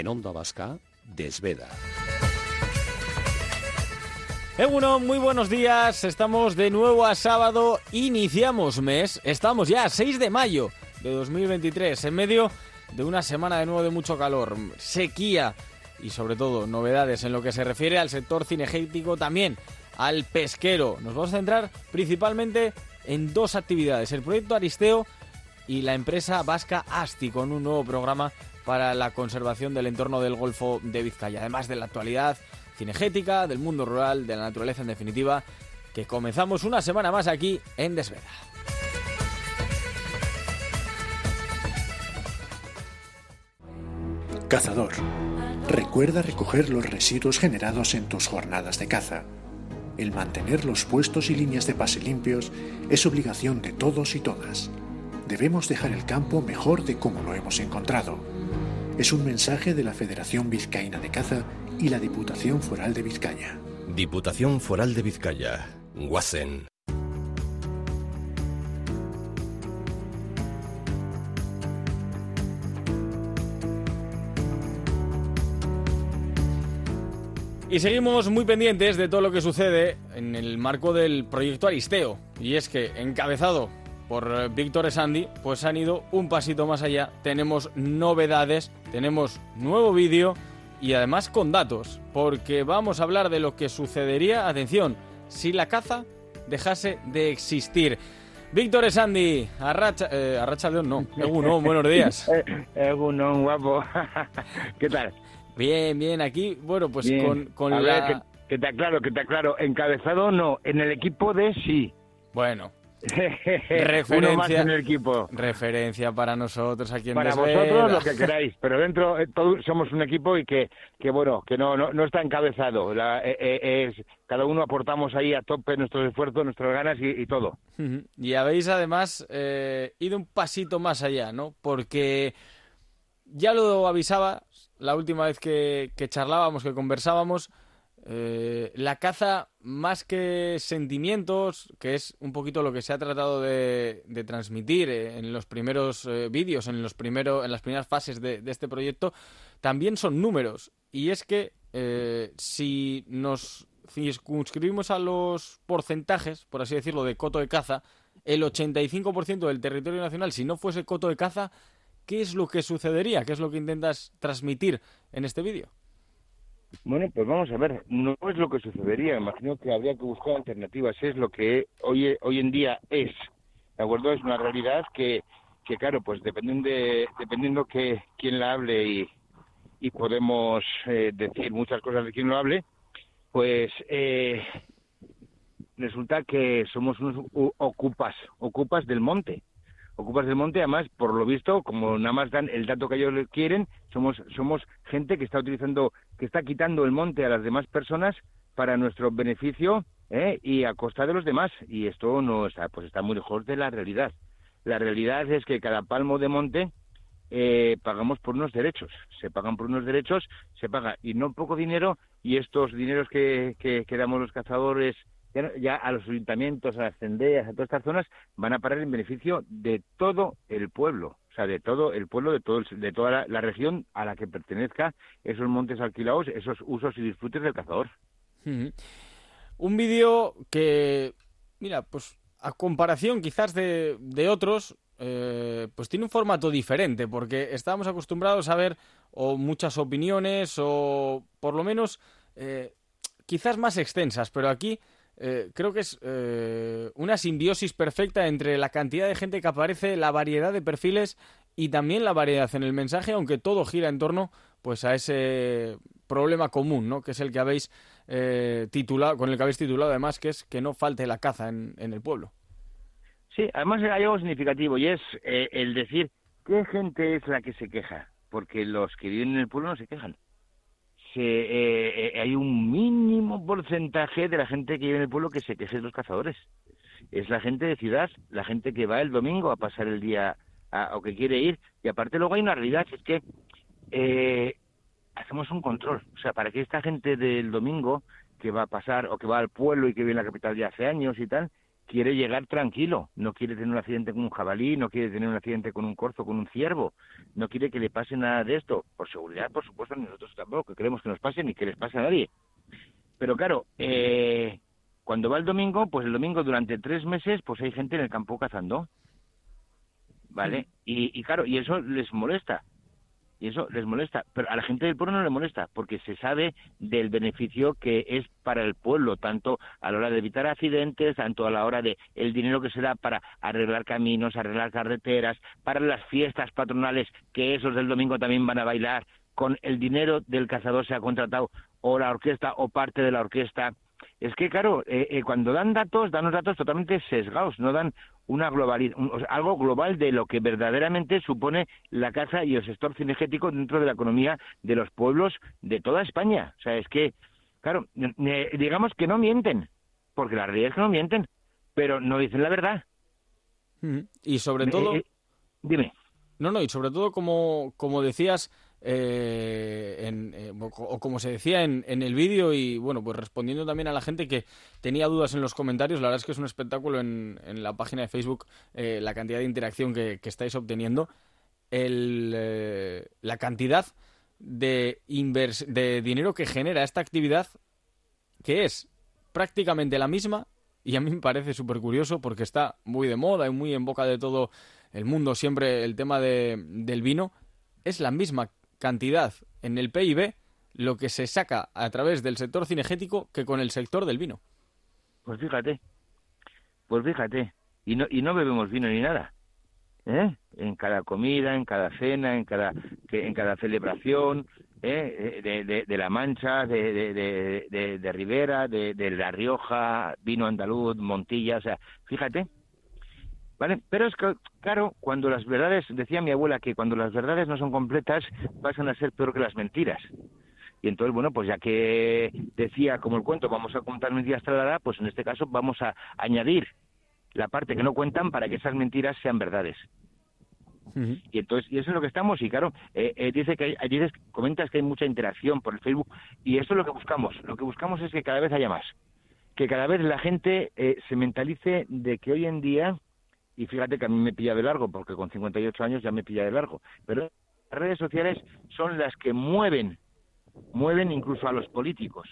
En Onda Vasca, Desveda. Eguno, muy buenos días. Estamos de nuevo a sábado. Iniciamos mes. Estamos ya a 6 de mayo de 2023, en medio de una semana de nuevo de mucho calor, sequía y sobre todo novedades en lo que se refiere al sector cinegético, también al pesquero. Nos vamos a centrar principalmente en dos actividades, el proyecto Aristeo y la empresa vasca Asti, con un nuevo programa para la conservación del entorno del Golfo de Vizcaya, además de la actualidad cinegética, del mundo rural, de la naturaleza en definitiva, que comenzamos una semana más aquí en Desveda. Cazador. Recuerda recoger los residuos generados en tus jornadas de caza. El mantener los puestos y líneas de pase limpios es obligación de todos y todas. Debemos dejar el campo mejor de como lo hemos encontrado. Es un mensaje de la Federación Vizcaína de Caza y la Diputación Foral de Vizcaya. Diputación Foral de Vizcaya. Guasen. Y seguimos muy pendientes de todo lo que sucede en el marco del proyecto Aristeo. Y es que, encabezado por eh, Víctor Sandy, pues han ido un pasito más allá. Tenemos novedades, tenemos nuevo vídeo y además con datos. Porque vamos a hablar de lo que sucedería, atención, si la caza dejase de existir. Víctor Sandy, Arracha, eh, Arracha León, no, Egunon, buenos días. Egunon, guapo. ¿Qué tal? Bien, bien, aquí, bueno, pues con, con A la... ver, que, que te aclaro, que te aclaro. Encabezado no, en el equipo de sí. Bueno, Uno más en el equipo. referencia para nosotros aquí en Para vosotros lo que queráis, pero dentro eh, todos somos un equipo y que, que bueno, que no, no, no está encabezado. La- eh, eh, es, cada uno aportamos ahí a tope nuestros esfuerzos, nuestras ganas y, y todo. Y habéis además ido un pasito más allá, ¿no? Porque ya lo avisaba la última vez que, que charlábamos, que conversábamos, eh, la caza más que sentimientos, que es un poquito lo que se ha tratado de, transmitir en los primeros eh, vídeos, en los primero, en las primeras fases de, de este proyecto, también son números. Y es que eh, si nos circunscribimos a los porcentajes, por así decirlo, de coto de caza, el 85% del territorio nacional, si no fuese coto de caza, ¿qué es lo que sucedería? ¿Qué es lo que intentas transmitir en este vídeo? Bueno, pues vamos a ver, no es lo que sucedería, imagino que habría que buscar alternativas, es lo que hoy, hoy en día es, ¿de acuerdo? Es una realidad que, que claro, pues dependiendo de, dependiendo que quién la hable y, y podemos eh, decir muchas cosas de quien lo hable, pues eh, resulta que somos unos ocupas, ocupas del monte. Ocupas del monte, además, por lo visto, como nada más dan el dato que ellos quieren, somos, somos gente que está utilizando, que está quitando el monte a las demás personas para nuestro beneficio ¿eh? y a costa de los demás. Y esto no está, pues está muy lejos de la realidad. La realidad es que cada palmo de monte eh, pagamos por unos derechos. Se pagan por unos derechos, se paga y no poco dinero y estos dineros que, que, que damos los cazadores ya, a los ayuntamientos, a las cendeas, a todas estas zonas, van a parar en beneficio de todo el pueblo, o sea, de todo el pueblo, de todo el- de toda la, región a la que pertenezca esos montes alquilados, esos usos y disfrutes del cazador. Un vídeo que, mira, pues a comparación quizás de, de otros, eh, pues tiene un formato diferente, porque estábamos acostumbrados a ver o muchas opiniones o por lo menos eh, quizás más extensas, pero aquí eh, creo que es eh, una simbiosis perfecta entre la cantidad de gente que aparece, la variedad de perfiles y también la variedad en el mensaje, aunque todo gira en torno pues a ese problema común, ¿no? Que es el que habéis eh, titulado, con el que habéis titulado además, que es que no falte la caza en, en el pueblo. Sí, además hay algo significativo y es eh, el decir qué gente es la que se queja, porque los que viven en el pueblo no se quejan. Se, eh, eh, hay un mínimo porcentaje de la gente que vive en el pueblo que se queja de los cazadores. Es la gente de ciudad, la gente que va el domingo a pasar el día o que quiere ir. Y aparte luego hay una realidad, es que hacemos un control. O sea, para que esta gente del domingo que va a pasar o que va al pueblo y que vive en la capital ya hace años y tal, quiere llegar tranquilo, no quiere tener un accidente con un jabalí, no quiere tener un accidente con un corzo, con un ciervo, no quiere que le pase nada de esto. Por seguridad, por supuesto, nosotros tampoco queremos que nos pase ni que les pase a nadie. Pero claro, eh, cuando va el domingo, pues el domingo durante tres meses, pues hay gente en el campo cazando. ¿Vale? Y, y claro, y eso les molesta y eso les molesta, pero a la gente del pueblo no le molesta porque se sabe del beneficio que es para el pueblo, tanto a la hora de evitar accidentes, tanto a la hora de el dinero que se da para arreglar caminos, arreglar carreteras, para las fiestas patronales que esos del domingo también van a bailar, con el dinero del cazador se ha contratado o la orquesta o parte de la orquesta. Es que, claro, eh, eh, cuando dan datos, dan unos datos totalmente sesgados, no dan una globalidad, algo global de lo que verdaderamente supone la caza y el sector cinegético dentro de la economía de los pueblos de toda España. O sea, es que, claro, digamos que no mienten, porque la realidad es que no mienten, pero no dicen la verdad. Y sobre todo... Eh, dime. No, no, y sobre todo, como, como decías, eh, en, eh, o como se decía en, el vídeo y bueno, pues respondiendo también a la gente que tenía dudas en los comentarios, la verdad es que es un espectáculo en, la página de Facebook eh, la cantidad de interacción que, estáis obteniendo, el, la cantidad de, dinero que genera esta actividad, que es prácticamente la misma y a mí me parece súper curioso porque está muy de moda y muy en boca de todo el mundo siempre el tema de, del vino, es la misma cantidad en el PIB lo que se saca a través del sector cinegético que con el sector del vino. Pues fíjate, pues fíjate, y no, y no bebemos vino ni nada. ¿eh? En cada comida, en cada cena, en cada, en cada celebración, ¿eh? de, de, La Mancha, de, de, de Ribera, de, de La Rioja, vino andaluz, Montilla, o sea, fíjate, ¿Vale? Pero es que, claro, cuando las verdades, decía mi abuela que cuando las verdades no son completas, pasan a ser peor que las mentiras. Y entonces, bueno, pues ya que decía, como el cuento, vamos a contar mentiras edad, pues en este caso vamos a añadir la parte que no cuentan para que esas mentiras sean verdades. Y entonces, y eso es lo que estamos, y claro, eh, eh, dice que hay, dices, comentas que hay mucha interacción por el Facebook, y eso es lo que buscamos. Lo que buscamos es que cada vez haya más. Que cada vez la gente eh, se mentalice de que hoy en día y fíjate que a mí me pilla de largo, porque con 58 años ya me pilla de largo. Pero las redes sociales son las que mueven, mueven incluso a los políticos,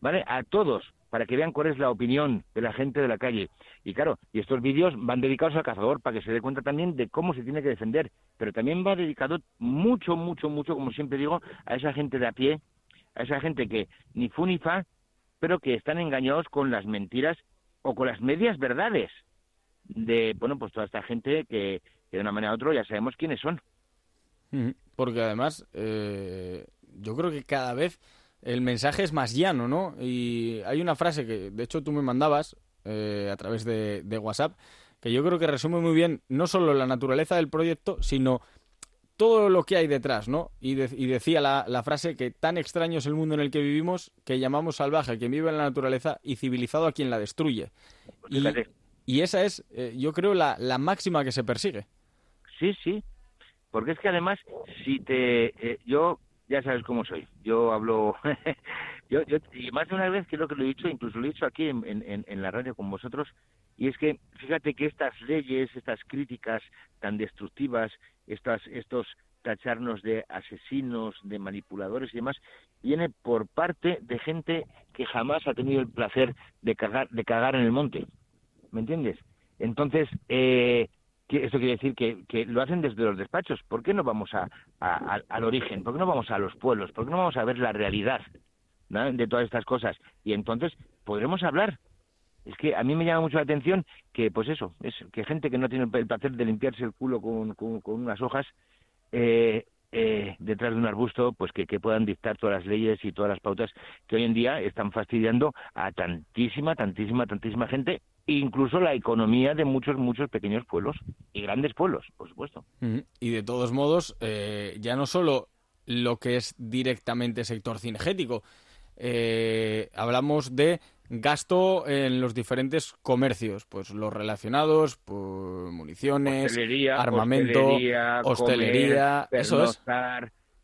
¿vale? A todos, para que vean cuál es la opinión de la gente de la calle. Y claro, y estos vídeos van dedicados al cazador para que se dé cuenta también de cómo se tiene que defender, pero también va dedicado mucho, mucho, mucho, como siempre digo, a esa gente de a pie, a esa gente que ni fu ni fa, pero que están engañados con las mentiras o con las medias verdades de, bueno, pues toda esta gente que, de una manera u otra ya sabemos quiénes son. Porque además, eh, yo creo que cada vez el mensaje es más llano, ¿no? Y hay una frase que, de hecho, tú me mandabas eh, a través de, WhatsApp, que yo creo que resume muy bien no solo la naturaleza del proyecto, sino todo lo que hay detrás, ¿no? Y, decía la, la, frase que tan extraño es el mundo en el que vivimos que llamamos salvaje a quien vive en la naturaleza y civilizado a quien la destruye. Y, y esa es, eh, yo creo, la, la máxima que se persigue. Sí, sí. Porque es que además, si te. Eh, yo, ya sabes cómo soy. Yo hablo. yo, yo, y más de una vez creo que lo he dicho, incluso lo he dicho aquí en, en, la radio con vosotros. Y es que, fíjate que estas leyes, estas críticas tan destructivas, estas, estos tacharnos de asesinos, de manipuladores y demás, viene por parte de gente que jamás ha tenido el placer de cagar, de cagar en el monte. ¿Me entiendes? Entonces, eh, esto quiere decir que, lo hacen desde los despachos. ¿Por qué no vamos a, al origen? ¿Por qué no vamos a los pueblos? ¿Por qué no vamos a ver la realidad de todas estas cosas? Y entonces podremos hablar. Es que a mí me llama mucho la atención que, pues eso, es que gente que no tiene el placer de limpiarse el culo con, unas hojas, eh, eh, detrás de un arbusto, pues que, que, puedan dictar todas las leyes y todas las pautas que hoy en día están fastidiando a tantísima, tantísima, tantísima gente incluso la economía de muchos, muchos pequeños pueblos y grandes pueblos, por supuesto. Y de todos modos, eh, ya no solo lo que es directamente sector cinegético, eh, hablamos de gasto en los diferentes comercios, pues los relacionados, pues, municiones, armamento, hostelería, eso es.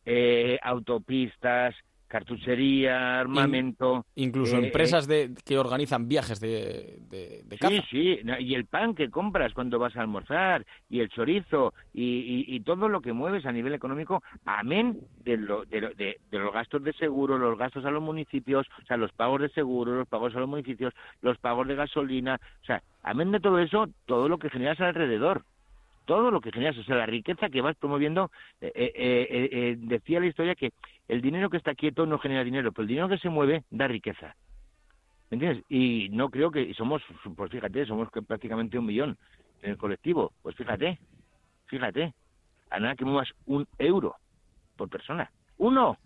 Eh, autopistas, cartuchería, armamento. incluso eh, empresas de, que organizan viajes de, de, Sí, sí, y el pan que compras cuando vas a almorzar, y el chorizo, y, todo lo que mueves a nivel económico, amén de, lo, de, los gastos de seguro, los gastos a los municipios, o sea, los pagos de seguro, los pagos a los municipios, los pagos de gasolina, o sea, amén de todo eso, todo lo que generas alrededor todo lo que generas, o sea, la riqueza que vas promoviendo, eh, eh, decía la historia que el dinero que está quieto no genera dinero, pero el dinero que se mueve da riqueza. ¿Me entiendes? Y no creo que somos, pues fíjate, somos prácticamente un millón en el colectivo. Pues fíjate, fíjate, a nada que muevas un euro por persona. ¡Uno!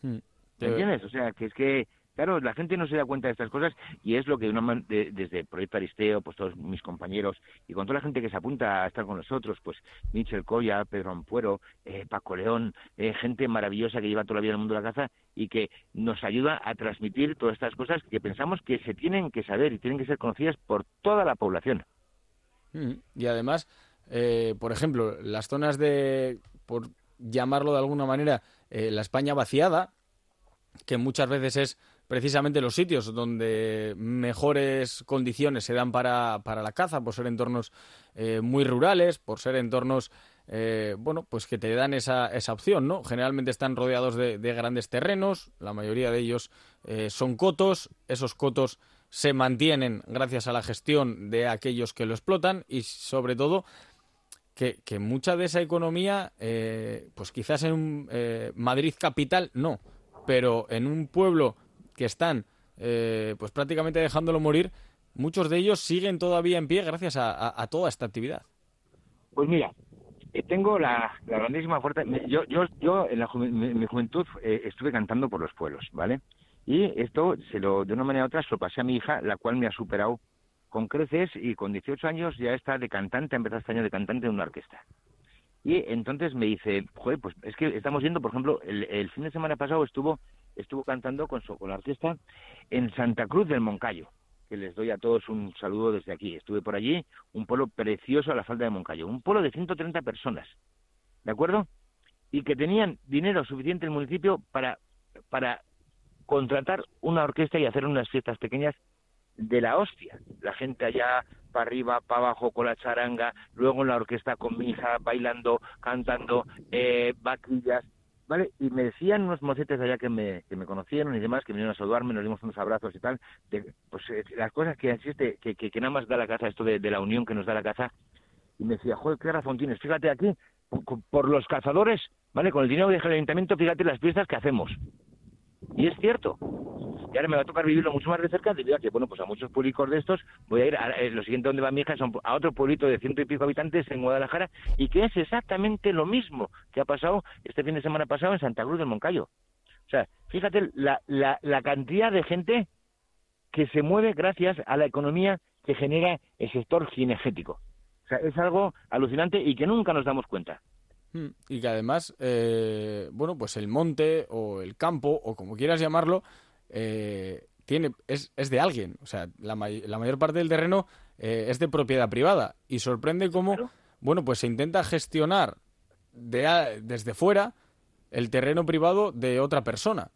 Hmm. ¿Me entiendes? O sea, que es que Claro, la gente no se da cuenta de estas cosas y es lo que desde Proyecto Aristeo, pues todos mis compañeros y con toda la gente que se apunta a estar con nosotros, pues Michel Coya, Pedro Ampuero, eh, Paco León, eh, gente maravillosa que lleva toda la vida en el mundo de la caza y que nos ayuda a transmitir todas estas cosas que pensamos que se tienen que saber y tienen que ser conocidas por toda la población. Mm, y además, eh, por ejemplo, las zonas de, por llamarlo de alguna manera, la España vaciada, que muchas veces es precisamente los sitios donde mejores condiciones se dan para, para la caza, por ser entornos eh, muy rurales, por ser entornos, eh, bueno, pues que te dan esa, esa opción, ¿no? Generalmente están rodeados de, grandes terrenos, la mayoría de ellos eh, son cotos, esos cotos se mantienen gracias a la gestión de aquellos que lo explotan y sobre todo que, que mucha de esa economía, pues quizás en Madrid capital no, pero en un pueblo que están eh, pues prácticamente dejándolo morir, muchos de ellos siguen todavía en pie gracias a, toda esta actividad. Pues mira, eh, tengo la, grandísima fuerza. Yo, yo, yo en, la mi, juventud eh, estuve cantando por los pueblos, ¿vale? Y esto, se lo, de una manera u otra, se lo pasé a mi hija, la cual me ha superado con creces y con 18 años ya está de cantante, ha empezado este año de cantante en una orquesta. Y entonces me dice, joder, pues es que estamos viendo, por ejemplo, el fin de semana pasado estuvo estuvo cantando con, su, con la orquesta en Santa Cruz del Moncayo, que les doy a todos un saludo desde aquí. Estuve por allí, un pueblo precioso a la falda de Moncayo, un pueblo de 130 personas, ¿de acuerdo? Y que tenían dinero suficiente el municipio para, para contratar una orquesta y hacer unas fiestas pequeñas de la hostia. La gente allá para arriba, para abajo con la charanga, luego en la orquesta con mi hija bailando, cantando, eh, vaquillas, ¿vale? Y me decían unos mocetes allá que me, que me conocieron y demás, que vinieron a saludarme, nos dimos unos abrazos y tal, de, pues eh, las cosas que existe, que, que, nada más da la caza, esto de, la unión que nos da la caza, y me decía, joder, qué razón tienes, fíjate aquí, por, los cazadores, ¿vale? Con el dinero que deja el ayuntamiento, fíjate las fiestas que hacemos. Y es cierto. Y ahora me va a tocar vivirlo mucho más de cerca debido a que, bueno, pues a muchos públicos de estos voy a ir, a, eh, lo siguiente donde va mi hija son a otro pueblito de ciento y pico habitantes en Guadalajara y que es exactamente lo mismo que ha pasado este fin de semana pasado en Santa Cruz del Moncayo. O sea, fíjate la, la, la cantidad de gente que se mueve gracias a la economía que genera el sector cinegético. O sea, es algo alucinante y que nunca nos damos cuenta. Mm, y que además, eh, bueno, pues el monte o el campo o como quieras llamarlo, eh, tiene, es, es, de alguien. O sea, la, la mayor parte del terreno eh, es de propiedad privada. Y sorprende cómo, bueno, pues se intenta gestionar de, desde fuera el terreno privado de otra persona.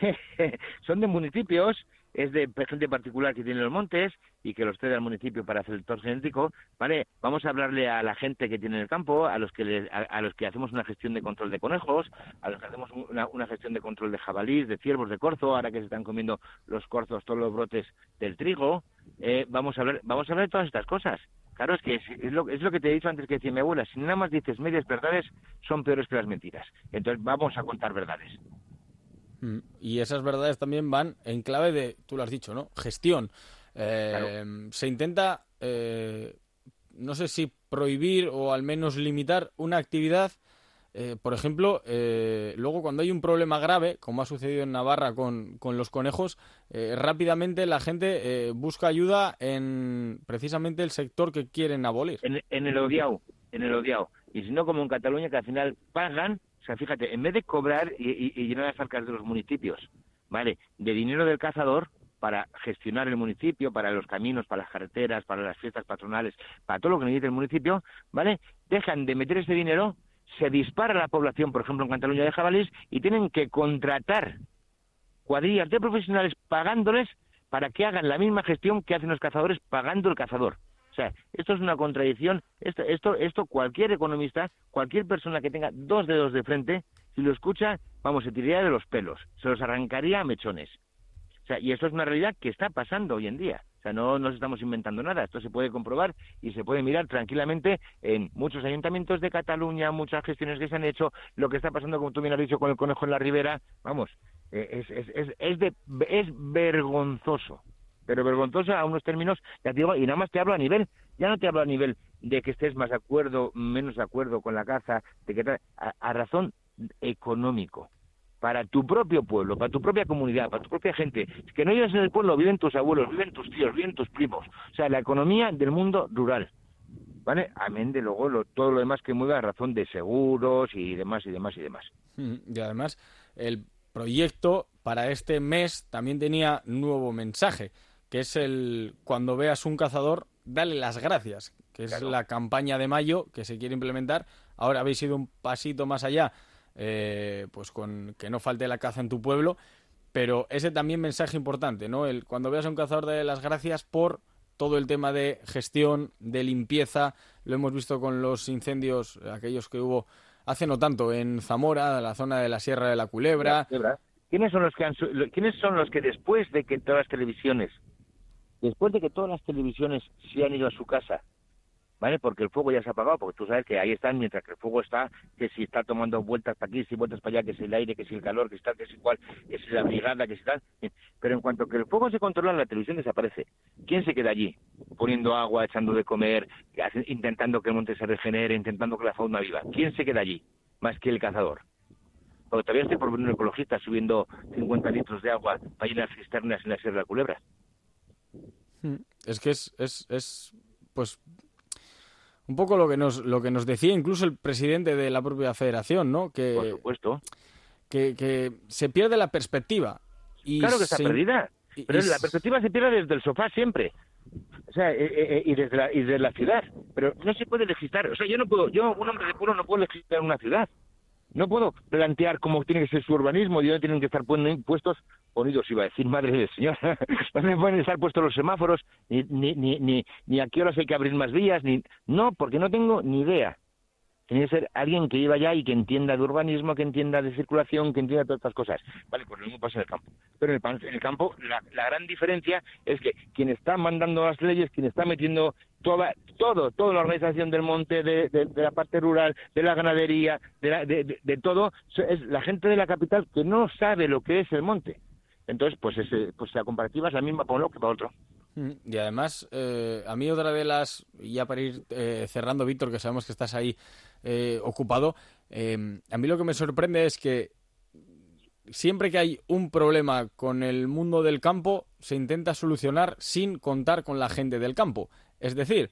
Son de municipios es de gente particular que tiene los montes y que los cede al municipio para hacer el tor genético, ¿vale? Vamos a hablarle a la gente que tiene el campo, a los que a, los que hacemos una gestión de control de conejos, a los que hacemos una, gestión de control de jabalís, de ciervos, de corzo, ahora que se están comiendo los corzos todos los brotes del trigo, eh, vamos a hablar, vamos a hablar de todas estas cosas. Claro, es que es, lo, es lo que te he dicho antes que decía mi abuela, si nada más dices medias verdades, son peores que las mentiras. Entonces vamos a contar verdades. Mm, y esas verdades también van en clave de, tú lo has dicho, ¿no? Gestión. Eh, se intenta, eh, no sé si prohibir o al menos limitar una actividad eh, por ejemplo, eh, luego cuando hay un problema grave, como ha sucedido en Navarra con, con los conejos, rápidamente la gente busca ayuda en precisamente el sector que quieren abolir. En, el odiado, en el odiado. Y si no, como en Cataluña, que al final pagan, o sea, fíjate, en vez de cobrar y, llenar las arcas de los municipios, ¿vale? De dinero del cazador, para gestionar el municipio, para los caminos, para las carreteras, para las fiestas patronales, para todo lo que necesita el municipio, ¿vale? Dejan de meter ese dinero se dispara la población, por ejemplo, en Cataluña de jabalíes, y tienen que contratar cuadrillas de profesionales pagándoles para que hagan la misma gestión que hacen los cazadores pagando el cazador. O sea, esto es una contradicción. Esto, esto, esto cualquier economista, cualquier persona que tenga dos dedos de frente, si lo escucha, vamos, se tiraría de los pelos, se los arrancaría a mechones. O sea, y esto es una realidad que está pasando hoy en día. O sea, no nos estamos inventando nada. Esto se puede comprobar y se puede mirar tranquilamente en muchos ayuntamientos de Cataluña, muchas gestiones que se han hecho, lo que está pasando, como tú bien has dicho, con el conejo en la ribera. Vamos, eh, es, es, es, es, de, es vergonzoso. Pero vergonzoso a unos términos, ya te digo, y nada más te hablo a nivel, ya no te hablo a nivel de que estés más de acuerdo, menos de acuerdo con la caza, de que a razón económico para tu propio pueblo, para tu propia comunidad, para tu propia gente. Que no vives en el pueblo, viven tus abuelos, viven tus tíos, viven tus primos. O sea, la economía del mundo rural. ¿Vale? Amén de luego todo lo demás que mueva a razón de seguros y demás y demás y demás. Mm, y además, el proyecto para este mes también tenía nuevo mensaje, que es el cuando veas un cazador, dale las gracias, que es la campaña de mayo que se quiere implementar. Ahora habéis ido un pasito más allá eh, pues con que no falte la caza en tu pueblo, pero ese también mensaje importante, ¿no? El, cuando veas a un cazador de las gracias por todo el tema de gestión, de limpieza, lo hemos visto con los incendios, aquellos que hubo hace no tanto en Zamora, la zona de la Sierra de la Culebra. ¿Quiénes son los que han, quiénes son los que después de que todas las televisiones, después de que todas las televisiones se han ido a su casa ¿vale? Porque el fuego ya se ha apagado, porque tú sabes que ahí están, mientras que el fuego está, que si está tomando vueltas para aquí, si vueltas para allá, que si el aire, que si el calor, que si tal, que si igual, que si la brigada, que si tal. Pero en cuanto que el fuego se controla, la televisión desaparece. ¿Quién se queda allí? Poniendo agua, echando de comer, intentando que el monte se regenere, intentando que la fauna viva. ¿Quién se queda allí? Más que el cazador. Porque todavía estoy por ver un ecologista subiendo 50 litros de agua para llenar cisternas en la Sierra de Culebra. Hmm. Es que es, es, es pues un poco lo que nos lo que nos decía incluso el presidente de la propia federación, ¿no? Que, Por supuesto. Que, que se pierde la perspectiva. Y claro que está perdida. Pero la perspectiva se pierde desde el sofá siempre. O sea, eh, eh, eh, y, desde la, y desde la ciudad. Pero no se puede legislar. O sea, yo no puedo, yo, un hombre de pueblo, no puedo legislar una ciudad. No puedo plantear cómo tiene que ser su urbanismo y dónde tienen que estar puestos, ponidos, iba a decir, madre del señor, dónde pueden estar puestos los semáforos, ni, ni, ni, ni, a qué horas hay que abrir más vías, ni... No, porque no tengo ni idea. Tiene que ser alguien que iba allá y que entienda de urbanismo, que entienda de circulación, que entienda todas estas cosas. Vale, pues lo mismo pasa en el campo. Pero en el, campo la, gran diferencia es que quien está mandando las leyes, quien está metiendo toda, todo, toda la organización del monte, de, la parte rural, de la ganadería, de, de, todo, es la gente de la capital que no sabe lo que es el monte. Entonces, pues, ese, pues la comparativa es la misma para uno que para otro. Mm, y además, eh, a mí otra de las, ya para ir eh, cerrando, Víctor, que sabemos que estás ahí eh, ocupado, a mí lo que me sorprende es que siempre que hay un problema con el mundo del campo, se intenta solucionar sin contar con la gente del campo. Es decir,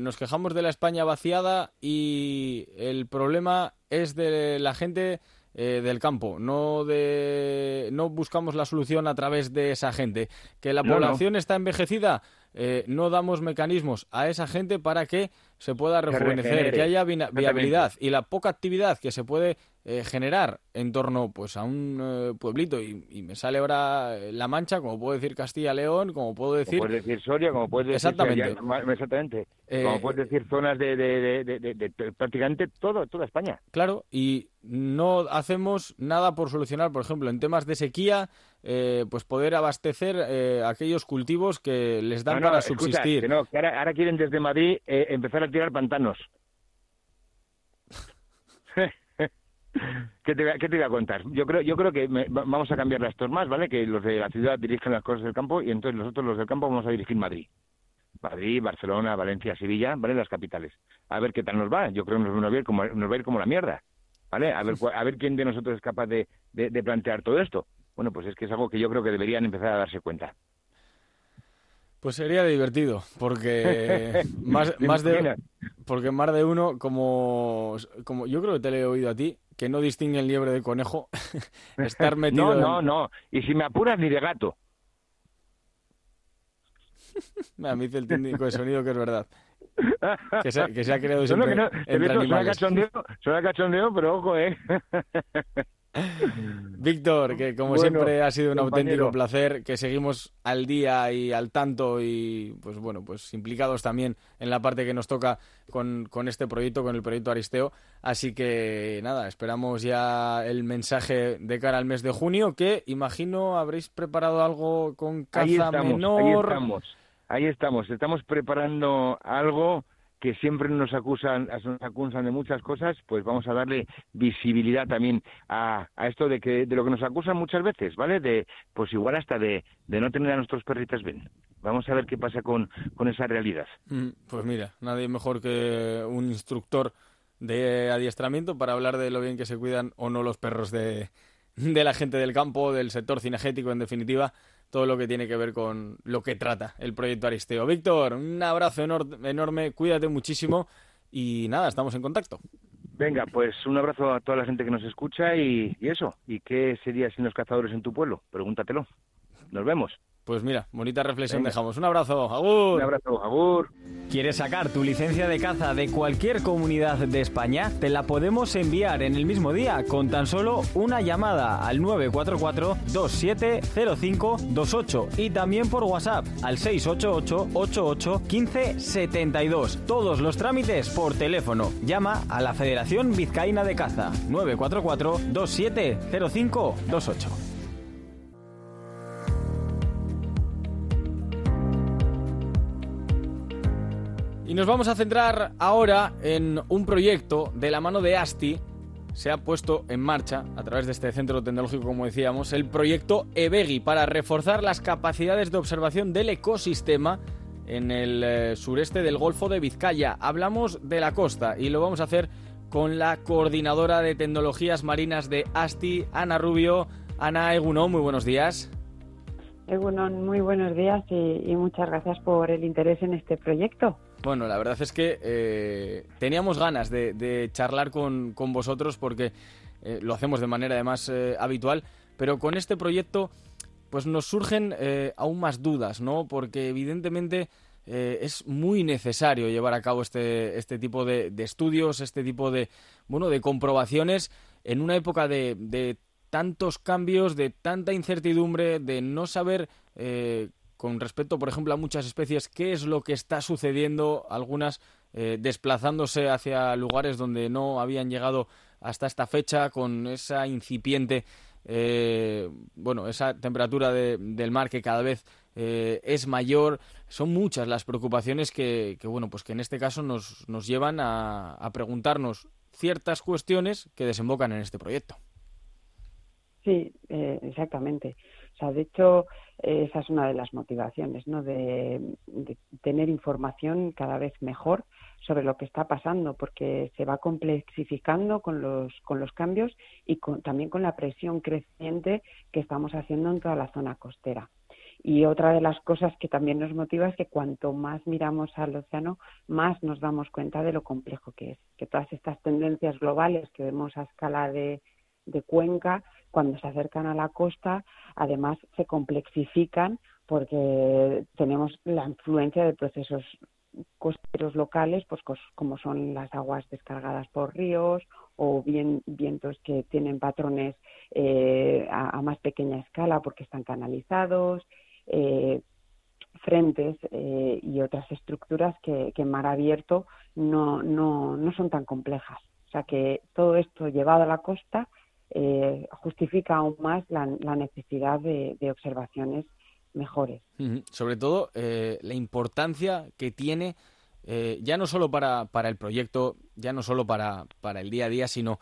nos quejamos de la España vaciada y el problema es de la gente eh, del campo, no de no buscamos la solución a través de esa gente. Que la población está envejecida, eh, no damos mecanismos a esa gente para que se pueda rejuvenecer, que haya viabilidad y la poca actividad que se puede eh, generar en torno pues a un eh, pueblito y, me sale ahora La Mancha, como puedo decir Castilla-León, como puedo decir... Como puedes decir Soria, como puedes decir... Exactamente. exactamente. como puedes decir zonas de, de, prácticamente todo, toda España. Claro, y no hacemos nada por solucionar, por ejemplo, en temas de sequía, eh, pues poder abastecer aquellos cultivos que les dan para subsistir. no, ahora, ahora, quieren desde Madrid empezar a tirar pantanos. ¿Qué te, ¿Qué te, voy a contar? Yo creo, yo creo que vamos a cambiar las más, ¿vale? Que los de la ciudad dirigen las cosas del campo y entonces nosotros los del campo vamos a dirigir Madrid. Madrid, Barcelona, Valencia, Sevilla, ¿vale? Las capitales. A ver qué tal nos va. Yo creo que nos va a ir como, nos va a ir como la mierda. ¿vale? A ver, a ver quién de nosotros es capaz de, de plantear todo esto. Bueno, pues es que es algo que yo creo que deberían empezar a darse cuenta. Pues sería divertido, porque más, más de porque más de uno, como, como yo creo que te lo he oído a ti, que no distingue el liebre de conejo, estar metido. No, no, no. Y si me apuras, ni de gato. me dice el técnico de sonido que es verdad. Que se, que se ha creado siempre no, entre animales. Suena cachondeo, suena cachondeo, pero ojo, ¿eh? Víctor, que como siempre ha sido un auténtico placer, que seguimos al día y al tanto y pues bueno, pues implicados también en la parte que nos toca con, con este proyecto, con el proyecto Aristeo. Así que nada, esperamos ya el mensaje de cara al mes de junio, que imagino habréis preparado algo con caza menor. Ahí estamos, ahí estamos, estamos preparando algo que siempre nos acusan, nos acusan de muchas cosas, pues vamos a darle visibilidad también a, a, esto de que de lo que nos acusan muchas veces, ¿vale? De pues igual hasta de, de no tener a nuestros perritas bien. Vamos a ver qué pasa con, con esa realidad. Mm, pues mira, nadie mejor que un instructor de adiestramiento para hablar de lo bien que se cuidan o no los perros de, de la gente del campo, del sector cinegético, en definitiva, todo lo que tiene que ver con lo que trata el proyecto Aristeo. Víctor, un abrazo enorme, cuídate muchísimo y nada, estamos en contacto. Venga, pues un abrazo a toda la gente que nos escucha y, y eso. ¿Y qué sería sin los cazadores en tu pueblo? Pregúntatelo. Nos vemos. Pues mira, bonita reflexión dejamos. Un abrazo, Agur. Un abrazo, Agur. ¿Quieres sacar tu licencia de caza de cualquier comunidad de España? Te la podemos enviar en el mismo día con tan solo una llamada al 944-270528 y también por WhatsApp al 688-88-1572. Todos los trámites por teléfono. Llama a la Federación Vizcaína de Caza 944-270528. Y nos vamos a centrar ahora en un proyecto de la mano de ASTI. Se ha puesto en marcha, a través de este centro tecnológico, como decíamos, el proyecto EBEGI para reforzar las capacidades de observación del ecosistema en el eh, sureste del Golfo de Vizcaya. Hablamos de la costa y lo vamos a hacer con la coordinadora de tecnologías marinas de ASTI, Ana Rubio. Ana Egunon, muy buenos días. Egunon, muy buenos días y muchas gracias por el interés en este proyecto. Bueno, la verdad es que eh, teníamos ganas de, charlar con, vosotros porque eh, lo hacemos de manera además eh, habitual, pero con este proyecto pues nos surgen aún más dudas, ¿no? Porque evidentemente es muy necesario llevar a cabo este, este tipo de, estudios, este tipo de, bueno, de comprobaciones en una época de, de tantos cambios, de tanta incertidumbre, de no saber con respecto, por ejemplo, a muchas especies, qué es lo que está sucediendo, algunas eh, desplazándose hacia lugares donde no habían llegado hasta esta fecha, con esa incipiente, eh, bueno, esa temperatura del mar que cada vez eh, es mayor. Son muchas las preocupaciones que, bueno, pues que en este caso nos, nos llevan a, a preguntarnos ciertas cuestiones que desembocan en este proyecto. Sí, exactamente. O sea, de hecho, esa es una de las motivaciones, ¿no? De, tener información cada vez mejor sobre lo que está pasando, porque se va complexificando con los, con los cambios y también con la presión creciente que estamos haciendo en toda la zona costera. Y otra de las cosas que también nos motiva es que cuanto más miramos al océano, más nos damos cuenta de lo complejo que es, que todas estas tendencias globales que vemos a escala de, de cuenca cuando se acercan a la costa, además se complexifican porque tenemos la influencia de procesos costeros locales, pues como son las aguas descargadas por ríos o bien vientos que tienen patrones eh, a, más pequeña escala porque están canalizados, eh, frentes eh, y otras estructuras que, que en mar abierto no, no, no son tan complejas. O sea que todo esto llevado a la costa eh, justifica aún más la, necesidad de, observaciones mejores. Sobre todo eh, la importancia que tiene eh, ya no solo para, para, el proyecto, ya no solo para, para el día a día, sino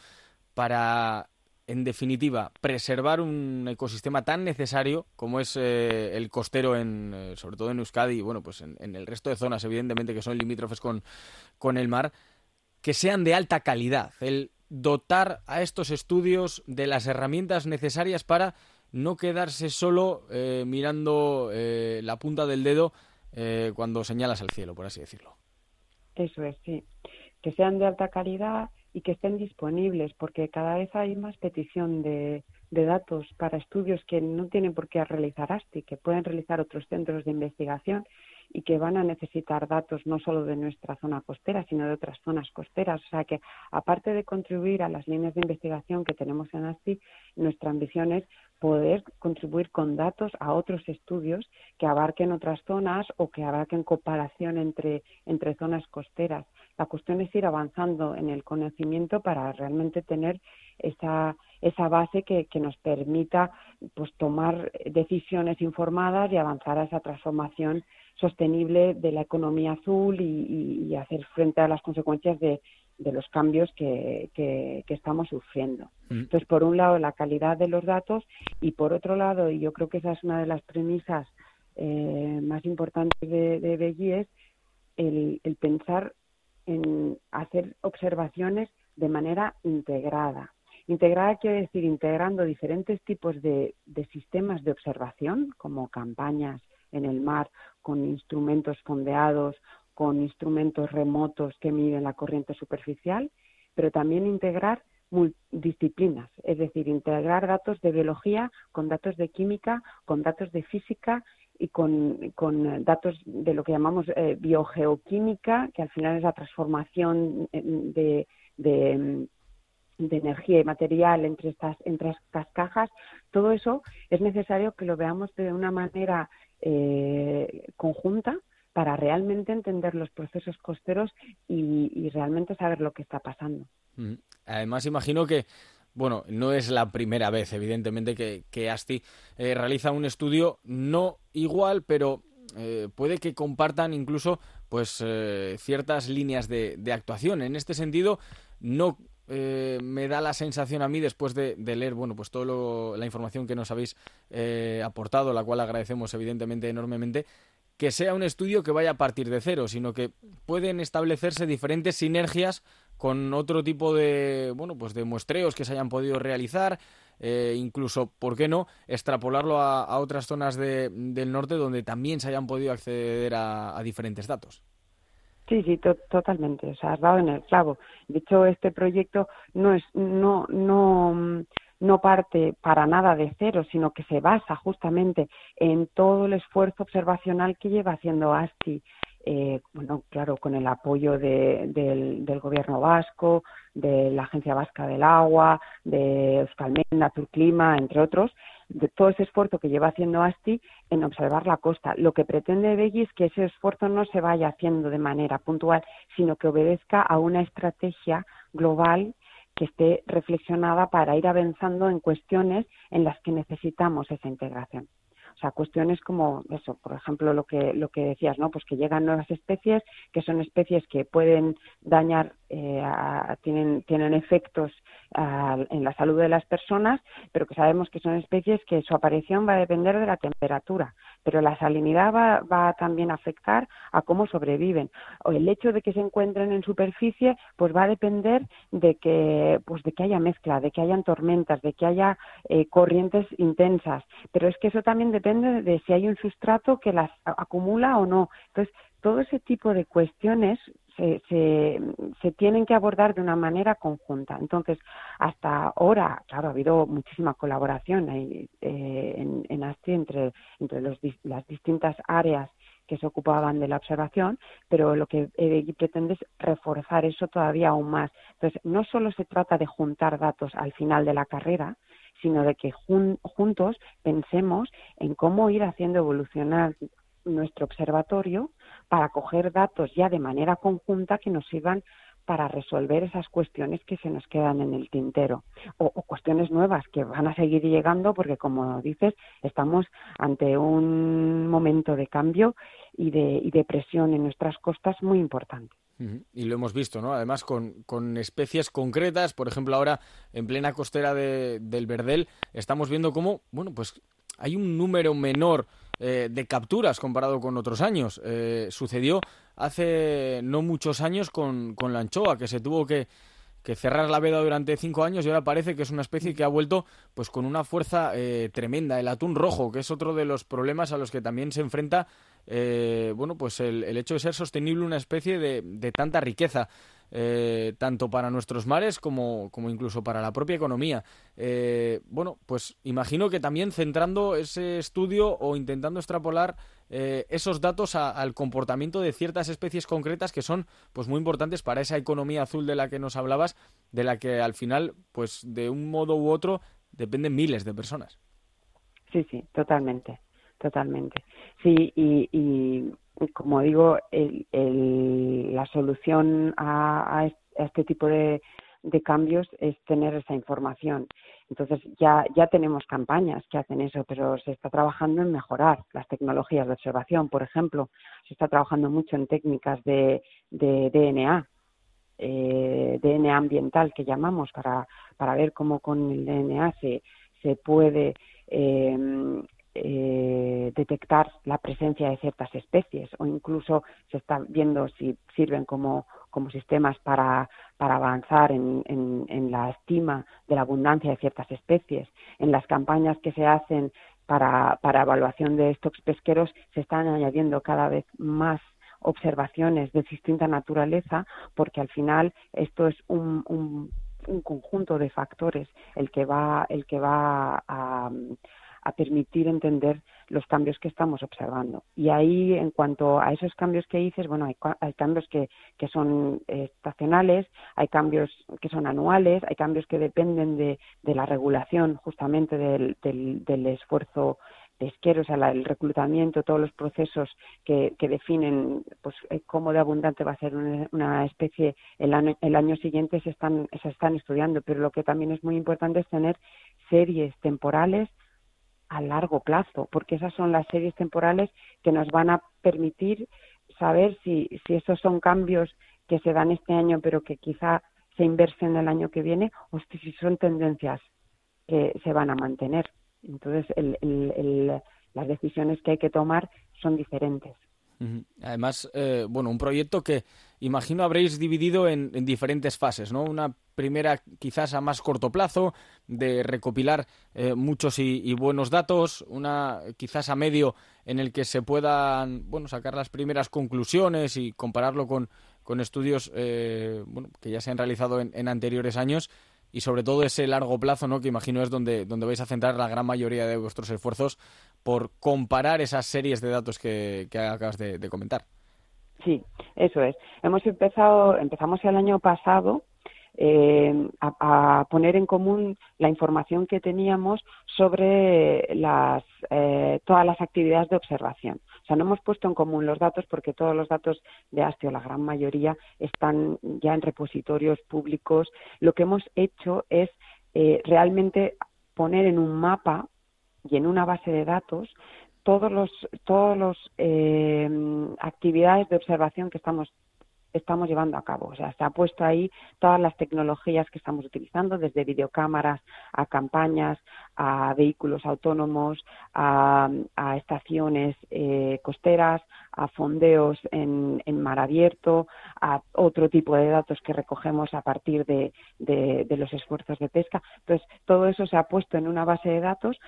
para, en definitiva, preservar un ecosistema tan necesario como es el costero, en, sobre todo en Euskadi y bueno, pues en, en, el resto de zonas, evidentemente, que son limítrofes con, con el mar, que sean de alta calidad. El dotar a estos estudios de las herramientas necesarias para no quedarse solo eh, mirando eh, la punta del dedo eh, cuando señalas al cielo, por así decirlo. Eso es, sí. Que sean de alta calidad y que estén disponibles, porque cada vez hay más petición de, de datos para estudios que no tienen por qué realizar ASTI, que pueden realizar otros centros de investigación y que van a necesitar datos no solo de nuestra zona costera, sino de otras zonas costeras. O sea que, aparte de contribuir a las líneas de investigación que tenemos en ASTI, nuestra ambición es poder contribuir con datos a otros estudios que abarquen otras zonas o que abarquen comparación entre, entre zonas costeras. La cuestión es ir avanzando en el conocimiento para realmente tener esa, esa base que, que nos permita pues, tomar decisiones informadas y avanzar a esa transformación sostenible de la economía azul y, hacer frente a las consecuencias de, los cambios que, que, estamos sufriendo. Mm. Entonces, por un lado, la calidad de los datos y por otro lado, y yo creo que esa es una de las premisas eh, más importantes de, de es el, el pensar en hacer observaciones de manera integrada. Integrada quiere decir integrando diferentes tipos de, de sistemas de observación, como campañas en el mar, con instrumentos fondeados, con instrumentos remotos que miden la corriente superficial, pero también integrar disciplinas, es decir, integrar datos de biología con datos de química, con datos de física y con, datos de lo que llamamos eh, biogeoquímica, que al final es la transformación de, de, de, energía y material entre estas, entre estas cajas. Todo eso es necesario que lo veamos de una manera eh, conjunta para realmente entender los procesos costeros y, realmente saber lo que está pasando. Mm. Además, imagino que bueno, no es la primera vez, evidentemente, que, ASTI eh, realiza un estudio no igual, pero eh, puede que compartan incluso pues ciertas líneas de, actuación. En este sentido, no me da la sensación a mí después de, leer bueno pues toda la información que nos habéis aportado la cual agradecemos evidentemente enormemente que sea un estudio que vaya a partir de cero, sino que pueden establecerse diferentes sinergias con otro tipo de, bueno, pues de muestreos que se hayan podido realizar, eh, incluso, ¿por qué no?, extrapolarlo a, otras zonas del norte donde también se hayan podido acceder a, diferentes datos. Sí, sí, totalmente. O sea, has dado en el clavo. De hecho, este proyecto no es, no, no, no parte para nada de cero, sino que se basa justamente en todo el esfuerzo observacional que lleva haciendo ASTI, eh, bueno, claro, con el apoyo del, gobierno vasco, de la Agencia Vasca del Agua, de Euskalmena, Turclima, entre otros, de todo ese esfuerzo que lleva haciendo ASTI en observar la costa. Lo que pretende Begui es que ese esfuerzo no se vaya haciendo de manera puntual, sino que obedezca a una estrategia global que esté reflexionada para ir avanzando en cuestiones en las que necesitamos esa integración. Sea, cuestiones como eso, por ejemplo, lo que lo que decías, ¿no? Pues que llegan nuevas especies, que son especies que pueden dañar, eh, tienen tienen efectos en la salud de las personas, pero que sabemos que son especies que su aparición va a depender de la temperatura pero la salinidad va, va también a afectar a cómo sobreviven. O el hecho de que se encuentren en superficie, pues va a depender de que, pues de que haya mezcla, de que hayan tormentas, de que haya eh, corrientes intensas. Pero es que eso también depende de si hay un sustrato que las acumula o no. Entonces, todo ese tipo de cuestiones se, tienen que abordar de una manera conjunta. Entonces, hasta ahora, claro, ha habido muchísima colaboración eh, en, en ASTI entre, entre los, las distintas áreas que se ocupaban de la observación, pero lo que EBI pretende es reforzar eso todavía aún más. Entonces, no solo se trata de juntar datos al final de la carrera, sino de que juntos pensemos en cómo ir haciendo evolucionar nuestro observatorio para coger datos ya de manera conjunta que nos sirvan para resolver esas cuestiones que se nos quedan en el tintero o, cuestiones nuevas que van a seguir llegando porque como dices estamos ante un momento de cambio y de, y de presión en nuestras costas muy importante. Y lo hemos visto, ¿no? Además, con, con, especies concretas, por ejemplo, ahora en plena costera de, del Verdel, estamos viendo cómo, bueno, pues hay un número menor eh, de capturas comparado con otros años. Eh, sucedió hace no muchos años con, con, la anchoa, que se tuvo que, que cerrar la veda durante cinco años y ahora parece que es una especie que ha vuelto pues con una fuerza eh, tremenda. El atún rojo, que es otro de los problemas a los que también se enfrenta eh, bueno, pues el, hecho de ser sostenible una especie de, de tanta riqueza. Eh, tanto para nuestros mares como, como, incluso para la propia economía. Bueno, pues imagino que también centrando ese estudio o intentando extrapolar eh, esos datos al comportamiento de ciertas especies concretas que son pues muy importantes para esa economía azul de la que nos hablabas, de la que al final, pues de un modo u otro, dependen miles de personas. Sí, sí, totalmente, totalmente. Sí, y como digo, la solución a, este tipo de, cambios es tener esa información. Entonces ya, ya tenemos campañas que hacen eso, pero se está trabajando en mejorar las tecnologías de observación. Por ejemplo, se está trabajando mucho en técnicas de, DNA, eh, DNA ambiental que llamamos, para, para ver cómo con el DNA se, se puede eh, eh, detectar la presencia de ciertas especies o incluso se está viendo si sirven como, como sistemas para, para avanzar en, en, la estima de la abundancia de ciertas especies. En las campañas que se hacen para, para evaluación de estos pesqueros se están añadiendo cada vez más observaciones de distinta naturaleza porque al final esto es un, un, un conjunto de factores el que va el que va a, a permitir entender los cambios que estamos observando. Y ahí, en cuanto a esos cambios que dices, bueno, hay, hay cambios que, que son estacionales, hay cambios que son anuales, hay cambios que dependen de, de la regulación justamente del, del, esfuerzo pesquero, o sea, el reclutamiento, todos los procesos que, que definen pues, eh, cómo de abundante va a ser una, especie el año, el año siguiente se están, se están estudiando, pero lo que también es muy importante es tener series temporales a largo plazo, porque esas son las series temporales que nos van a permitir saber si, si esos son cambios que se dan este año, pero que quizá se inversen el año que viene, o si son tendencias que se van a mantener. Entonces, las decisiones que hay que tomar son diferentes. Además, eh, bueno, un proyecto que imagino habréis dividido en, diferentes fases, ¿no? Una primera quizás a más corto plazo, de recopilar eh, muchos y, buenos datos, una quizás a medio en el que se puedan, bueno, sacar las primeras conclusiones y compararlo con, con estudios, eh, bueno, que ya se han realizado en anteriores años y sobre todo ese largo plazo, ¿no? que imagino es donde, donde vais a centrar la gran mayoría de vuestros esfuerzos por comparar esas series de datos que, que acabas de, comentar. Sí, eso es. Hemos empezado, empezamos el año pasado eh, a, poner en común la información que teníamos sobre las, eh, todas las actividades de observación sea, no hemos puesto en común los datos porque todos los datos de Astio, la gran mayoría, están ya en repositorios públicos. Lo que hemos hecho es eh, realmente poner en un mapa y en una base de datos todos los todos los eh, actividades de observación que estamos estamos llevando a cabo. O sea, se ha puesto ahí todas las tecnologías que estamos utilizando, desde videocámaras a campañas, a vehículos autónomos, a, estaciones eh, costeras, a fondeos en, mar abierto, a otro tipo de datos que recogemos a partir de, de los esfuerzos de pesca. Entonces, todo eso se ha puesto en una base de datos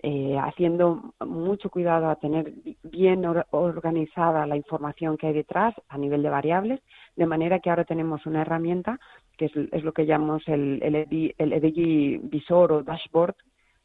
eh, haciendo mucho cuidado a tener bien organizada la información que hay detrás a nivel de variables, de manera que ahora tenemos una herramienta que es, lo que llamamos el, el, el Visor o Dashboard,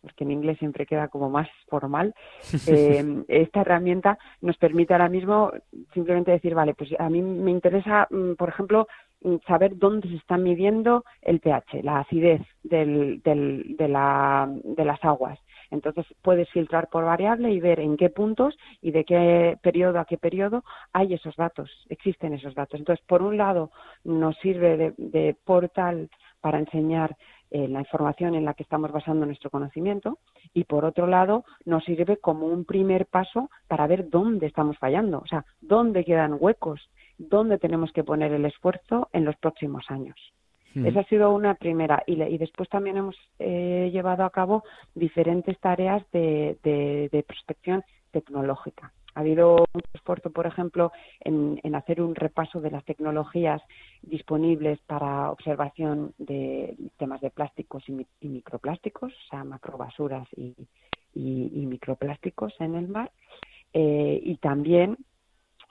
porque en inglés siempre queda como más formal. Eh, esta herramienta nos permite ahora mismo simplemente decir, vale, pues a mí me interesa, mm, por ejemplo, mm, saber dónde se está midiendo el pH, la acidez del, del, de, la, de las aguas. Entonces puedes filtrar por variable y ver en qué puntos y de qué periodo a qué periodo hay esos datos, existen esos datos. Entonces, por un lado, nos sirve de, portal para enseñar eh, la información en la que estamos basando nuestro conocimiento y por otro lado nos sirve como un primer paso para ver dónde estamos fallando, o sea, dónde quedan huecos, dónde tenemos que poner el esfuerzo en los próximos años. Esa ha sido una primera. Y, y después también hemos eh, llevado a cabo diferentes tareas de, de, prospección tecnológica. ha habido mucho esfuerzo, por ejemplo, en, hacer un repaso de las tecnologías disponibles para observación de temas de plásticos y, microplásticos, o sea, macrobasuras y, y, microplásticos en el mar. Eh, y también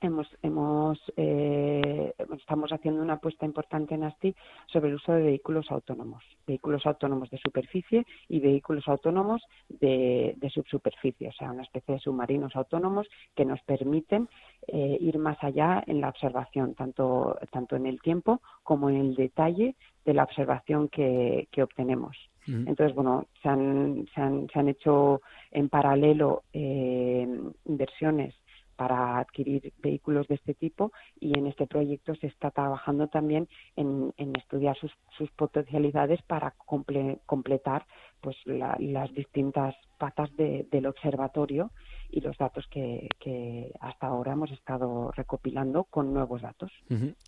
hemos, hemos eh, estamos haciendo una apuesta importante en ASTI sobre el uso de vehículos autónomos, vehículos autónomos de superficie y vehículos autónomos de, subsuperficie, o sea, una especie de submarinos autónomos que nos permiten eh, ir más allá en la observación, tanto, tanto en el tiempo como en el detalle de la observación que, obtenemos. Entonces, bueno, se han, se han, se han hecho en paralelo eh, inversiones para adquirir vehículos de este tipo y en este proyecto se está trabajando también en, estudiar sus, potencialidades para completar pues las distintas patas del observatorio y los datos que, hasta ahora hemos estado recopilando con nuevos datos.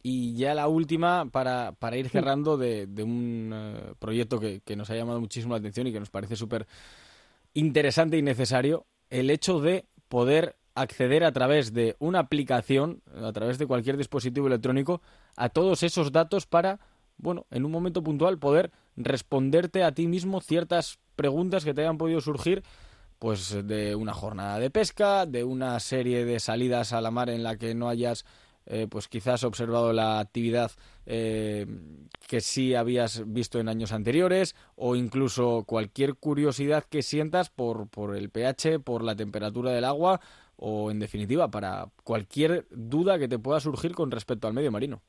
Y ya la última, para, para ir cerrando, de, un eh, proyecto que, que nos ha llamado muchísimo la atención y que nos parece súper interesante y necesario, el hecho de poder acceder a través de una aplicación, a través de cualquier dispositivo electrónico, a todos esos datos para, bueno, en un momento puntual poder responderte a ti mismo ciertas preguntas que te hayan podido surgir pues de una jornada de pesca, de una serie de salidas a la mar en la que no hayas eh, pues quizás observado la actividad eh, que sí habías visto en años anteriores o incluso cualquier curiosidad que sientas por, por el pH, por la temperatura del agua o, en definitiva, para cualquier duda que te pueda surgir con respecto al medio marino.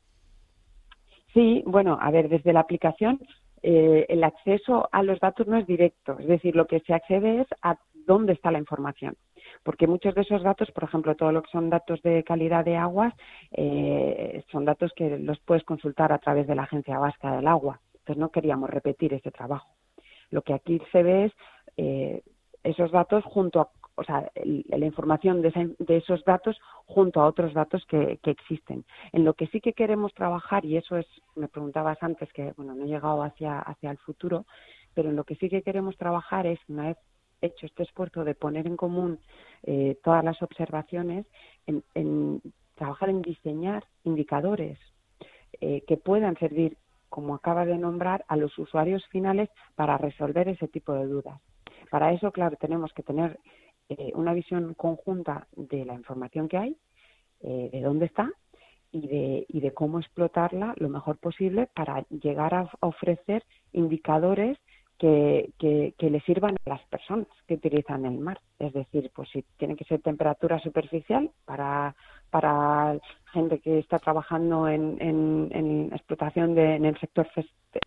Sí, bueno, a ver, desde la aplicación eh, el acceso a los datos no es directo, es decir, lo que se accede es a dónde está la información. Porque muchos de esos datos, por ejemplo, todo lo que son datos de calidad de aguas, eh, son datos que los puedes consultar a través de la Agencia Vasca del Agua. Entonces no queríamos repetir ese trabajo. Lo que aquí se ve es eh, esos datos junto a o sea, la información de, esos datos junto a otros datos que, existen. En lo que sí que queremos trabajar, y eso es, me preguntabas antes que, bueno, no he llegado hacia, hacia el futuro, pero en lo que sí que queremos trabajar es, una vez hecho este esfuerzo de poner en común eh, todas las observaciones, en, trabajar en diseñar indicadores eh, que puedan servir, como acaba de nombrar, a los usuarios finales para resolver ese tipo de dudas. Para eso, claro, tenemos que tener eh, una visión conjunta de la información que hay, eh, de dónde está y de, y de cómo explotarla lo mejor posible para llegar a ofrecer indicadores que, que, le sirvan a las personas que utilizan el mar. Es decir, pues si tiene que ser temperatura superficial para, para gente que está trabajando en, en, en explotación de, en el sector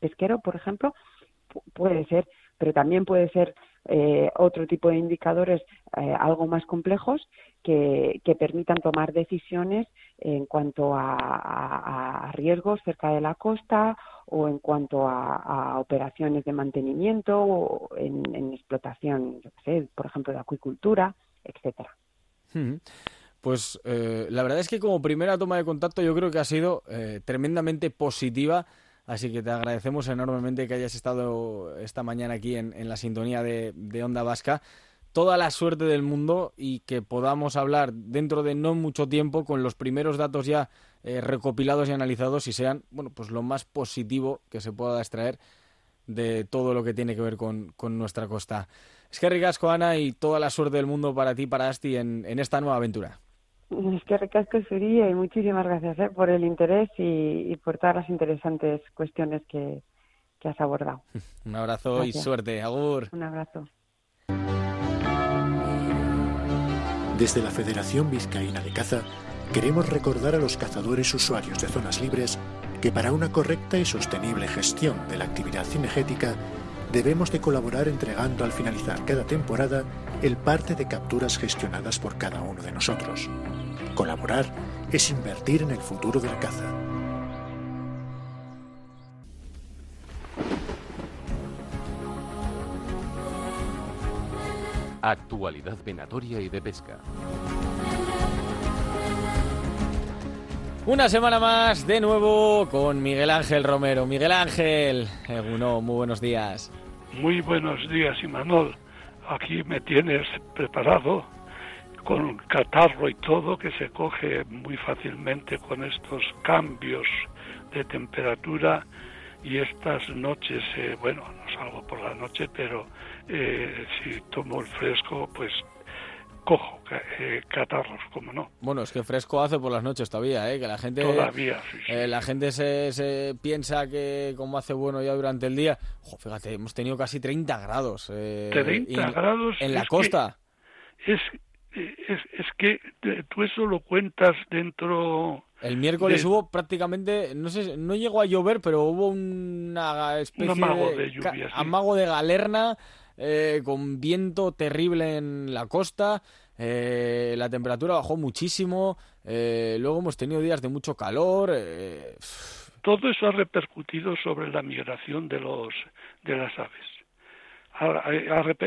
pesquero, por ejemplo, puede ser, pero también puede ser eh, otro tipo de indicadores eh, algo más complejos que, permitan tomar decisiones en cuanto a, riesgos cerca de la costa o en cuanto a, operaciones de mantenimiento o en, explotación, por ejemplo, de acuicultura, etcétera. Pues eh, la verdad es que como primera toma de contacto yo creo que ha sido tremendamente positiva Así que te agradecemos enormemente que hayas estado esta mañana aquí en, la sintonía de, Onda Vasca. Toda la suerte del mundo y que podamos hablar dentro de no mucho tiempo con los primeros datos ya eh, recopilados y analizados y sean, bueno, pues lo más positivo que se pueda extraer de todo lo que tiene que ver con, nuestra costa. Es que ricasco, Ana, y toda la suerte del mundo para ti, para Asti, en esta nueva aventura. Es que recasco sería y muchísimas gracias ¿eh? por el interés y, por todas las interesantes cuestiones que, has abordado. Un abrazo y suerte. Agur. Un abrazo. Desde la Federación Vizcaína de Caza, queremos recordar a los cazadores usuarios de zonas libres que para una correcta y sostenible gestión de la actividad cinegética debemos de colaborar entregando al finalizar cada temporada el parte de capturas gestionadas por cada uno de nosotros. Colaborar es invertir en el futuro de la caza. Actualidad venatoria y de pesca. Una semana más de nuevo con Miguel Ángel Romero. Miguel Ángel, muy buenos días. Muy buenos días, Imanol. Aquí me tienes preparado con catarro y todo, que se coge muy fácilmente con estos cambios de temperatura y estas noches, eh, bueno, no salgo por la noche, pero eh, si tomo el fresco, pues cojo eh, catarros, como no. Bueno, es que fresco hace por las noches todavía, ¿eh? Que la gente... Todavía, la gente se, se, piensa que como hace bueno ya durante el día... fíjate, hemos tenido casi 30 grados. 30 grados. En la costa. Es, es, es que tú eso lo cuentas dentro el miércoles hubo prácticamente, no sé, no llegó a llover, pero hubo una especie amago de, lluvia, amago de galerna eh, con viento terrible en la costa. Eh, la temperatura bajó muchísimo. Eh, luego hemos tenido días de mucho calor. Todo eso ha repercutido sobre la migración de los de las aves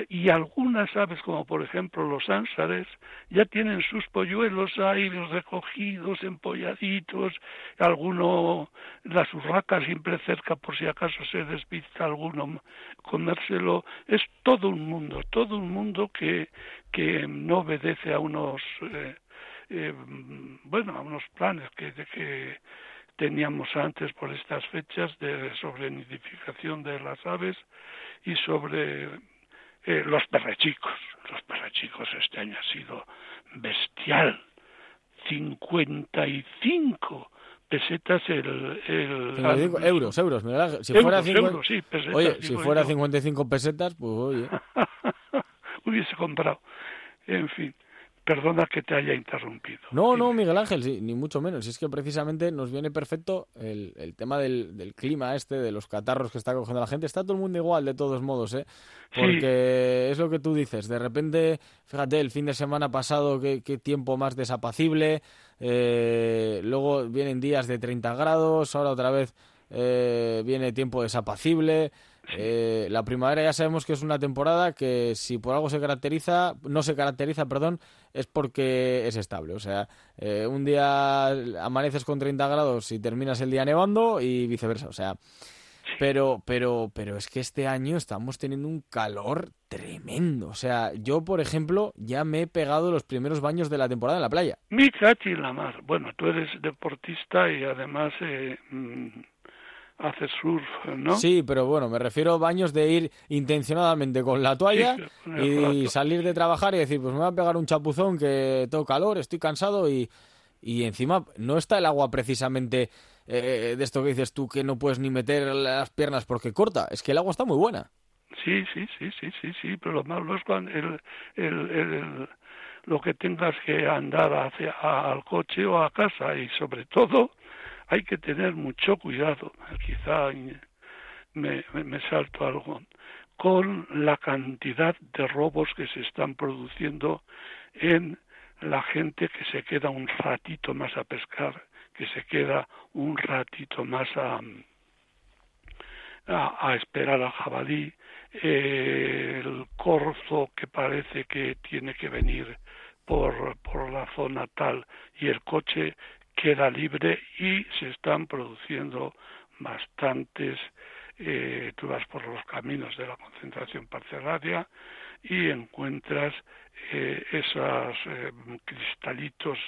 y algunas aves, como por ejemplo los ánsares, ya tienen sus polluelos ahí recogidos, empolladitos, alguno, las urracas siempre cerca por si acaso se despista alguno, comérselo. Es todo un mundo, todo un mundo que, que no obedece a unos, eh, eh, bueno, a unos planes que, que teníamos antes por estas fechas de sobre nidificación de las aves y sobre eh, los perrechicos. Los perrechicos este año ha sido bestial. 55 pesetas el... el euros, euros. Si fuera, oye, si fuera 55 pesetas, pues oye. Hubiese comprado. En fin. Perdona que te haya interrumpido. No, no, Miguel Ángel, ni mucho menos. Es que precisamente nos viene perfecto el, el tema del, del, clima este, de los catarros que está cogiendo la gente. Está todo el mundo igual, de todos modos, ¿eh? Porque es lo que tú dices. De repente, fíjate, el fin de semana pasado, qué, qué tiempo más desapacible. Eh, luego vienen días de 30 grados, ahora otra vez eh, viene tiempo desapacible. Eh, la primavera ya sabemos que es una temporada que si por algo se caracteriza, no se caracteriza, perdón, es porque es estable. O sea, eh, un día amaneces con 30 grados y terminas el día nevando y viceversa. O sea, pero, pero, pero es que este año estamos teniendo un calor tremendo. O sea, yo, por ejemplo, ya me he pegado los primeros baños de la temporada en la playa. Mi cachi la mar. Bueno, tú eres deportista y además eh, mm, hace surf, ¿no? Sí, pero bueno, me refiero a baños de ir intencionadamente con la toalla y salir de trabajar y decir, pues me voy a pegar un chapuzón que tengo calor, estoy cansado y, y encima no está el agua precisamente eh, de esto que dices tú que no puedes ni meter las piernas porque corta, es que el agua está muy buena. Sí, sí, sí, sí, sí, sí, pero lo malo es cuando el, el, el, lo que tengas que andar hacia al coche o a casa y sobre todo hay que tener mucho cuidado, quizá me, me, salto algo, con la cantidad de robos que se están produciendo en la gente que se queda un ratito más a pescar, que se queda un ratito más a, a, esperar al jabalí, el corzo que parece que tiene que venir por, por la zona tal y el coche queda libre y se están produciendo bastantes, eh, tú vas por los caminos de la concentración parcelaria y encuentras eh, esos eh, cristalitos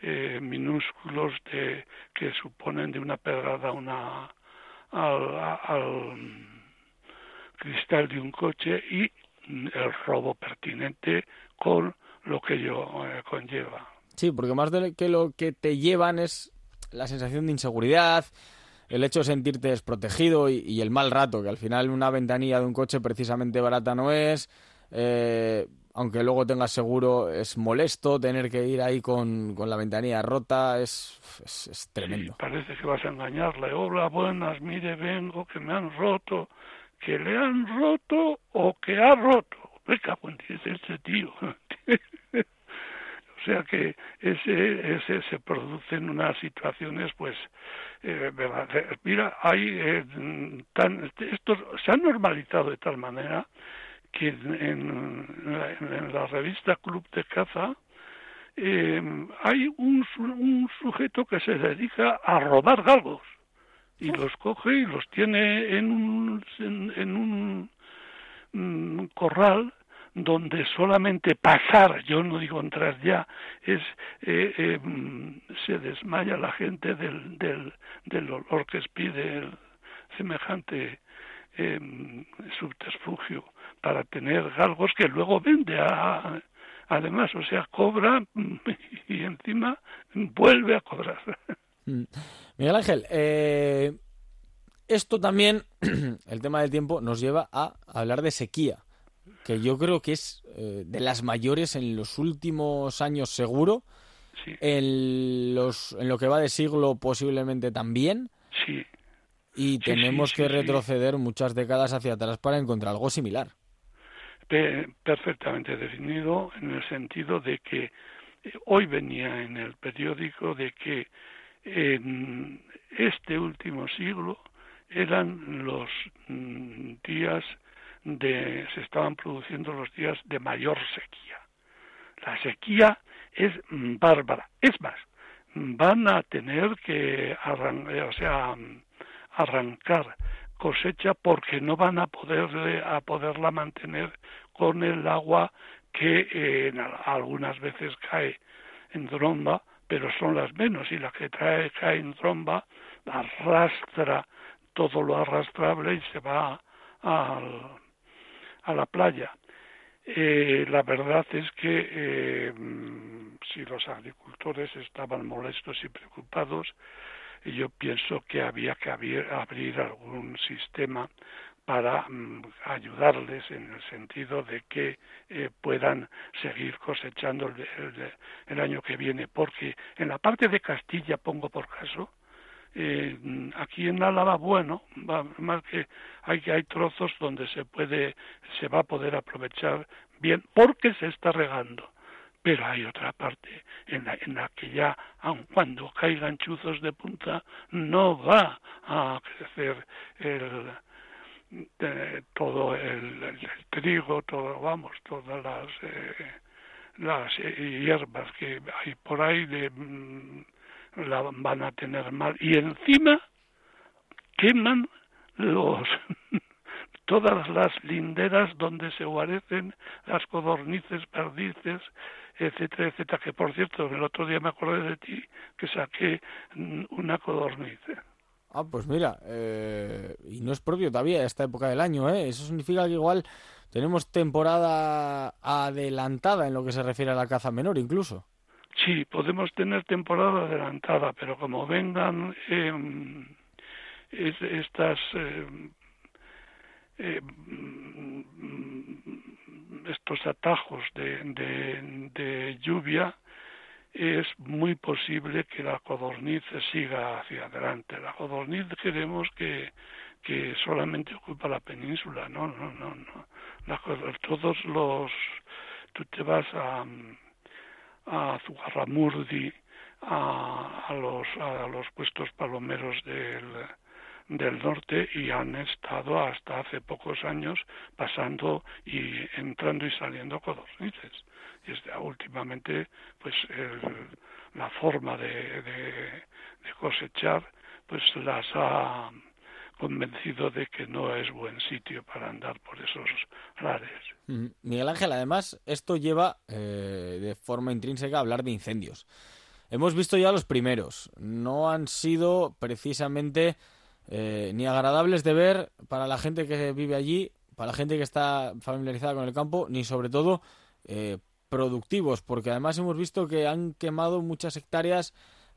eh, minúsculos de, que suponen de una pedrada una, al, al cristal de un coche y el robo pertinente con lo que ello conlleva. Sí, porque más de que lo que te llevan es la sensación de inseguridad, el hecho de sentirte desprotegido y, el mal rato, que al final una ventanilla de un coche precisamente barata no es. Eh, aunque luego tengas seguro, es molesto tener que ir ahí con, con la ventanilla rota, es, es, tremendo. parece que vas a engañarle. Hola, buenas, mire, vengo, que me han roto. Que le han roto o que ha roto. Venga, pues es ese tío. O sea que ese, ese se producen unas situaciones, pues, eh, mira, hay eh, tan, esto se ha normalizado de tal manera que en, la, revista Club de Caza eh, hay un, un sujeto que se dedica a robar galgos. Y los coge y los tiene en un, en, un mm, corral donde solamente pasar, yo no digo entrar ya, es eh, eh, mm, se desmaya la gente del, del, del olor que expide el semejante eh, subterfugio para tener galgos que luego vende a, además, o sea, cobra y encima vuelve a cobrar. Mm. Miguel Ángel, eh, esto también, el tema del tiempo, nos lleva a hablar de sequía, que yo creo que es eh, de las mayores en los últimos años seguro, en, los, en lo que va de siglo posiblemente también. Sí. Y tenemos que retroceder muchas décadas hacia atrás para encontrar algo similar. Perfectamente definido en el sentido de que eh, hoy venía en el periódico de que en este último siglo eran los mm, días de se estaban produciendo los días de mayor sequía. La sequía es bárbara. Es más, van a tener que arrancar, o sea, arrancar cosecha porque no van a poder a poderla mantener con el agua que eh, algunas veces cae en tromba, pero son las menos y la que trae cae en tromba arrastra todo lo arrastrable y se va al, a la playa. Eh, la verdad es que eh, si los agricultores estaban molestos y preocupados, yo pienso que había que abrir, algún sistema para mm, ayudarles en el sentido de que eh, puedan seguir cosechando el, el, año que viene, porque en la parte de Castilla, pongo por caso, eh, aquí en Álava, bueno, más que hay, hay trozos donde se puede, se va a poder aprovechar bien, porque se está regando pero hay otra parte en la, en la que ya, aun cuando caigan chuzos de punta, no va a crecer el, todo el, trigo, todo, vamos, todas las, eh, las hierbas que hay por ahí de, mm, la van a tener mal. Y encima queman los todas las linderas donde se guarecen las codornices, perdices, etcétera, etcétera, que por cierto, el otro día me acordé de ti que saqué una codorniz. Ah, pues mira, eh, y no es propio todavía esta época del año, ¿eh? Eso significa que igual tenemos temporada adelantada en lo que se refiere a la caza menor, incluso. Sí, podemos tener temporada adelantada, pero como vengan eh, estas eh, eh, estos atajos de, de, lluvia, es muy posible que la codorniz siga hacia adelante. La codorniz queremos que, que solamente ocupa la península, no, no, no, no. todos los, tú te vas a, a Zugarramurdi, a, a, los, a los puestos palomeros del, del norte y han estado hasta hace pocos años pasando y entrando y saliendo codornices. Y este, últimamente, pues la forma de, de, cosechar, pues las ha convencido de que no es buen sitio para andar por esos lares. Mm, Miguel Ángel, además, esto lleva eh, de forma intrínseca a hablar de incendios. Hemos visto ya los primeros. No han sido precisamente eh, ni agradables de ver para la gente que vive allí, para la gente que está familiarizada con el campo, ni sobre todo eh, productivos, porque además hemos visto que han quemado muchas hectáreas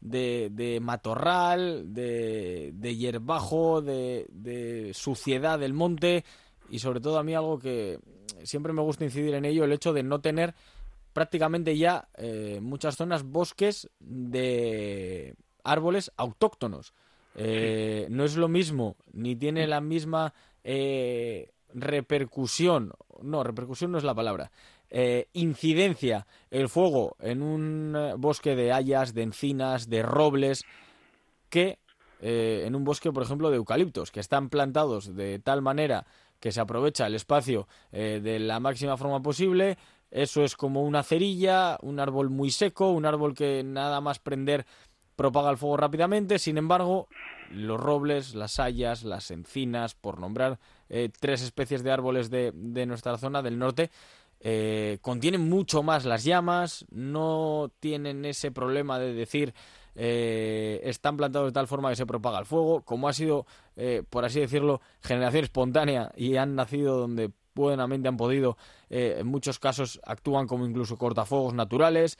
de, matorral, de, de hierbajo, de, suciedad del monte y sobre todo a mí algo que siempre me gusta incidir en ello, el hecho de no tener prácticamente ya eh, muchas zonas bosques de árboles autóctonos. Eh, no es lo mismo, ni tiene la misma eh, repercusión, no, repercusión no es la palabra, eh, incidencia el fuego en un bosque de hayas, de encinas, de robles, que en un bosque, por ejemplo, de eucaliptos, que están plantados de tal manera que se aprovecha el espacio de la máxima forma posible. Eso es como una cerilla, un árbol muy seco, un árbol que nada más prender propaga el fuego rápidamente. Sin embargo, los robles, las hayas, las encinas, por nombrar eh, tres especies de árboles de, nuestra zona del norte, eh, contienen mucho más las llamas, no tienen ese problema de decir eh, están plantados de tal forma que se propaga el fuego, como ha sido, eh, por así decirlo, generación espontánea y han nacido donde buenamente han podido, en muchos casos actúan como incluso cortafuegos naturales.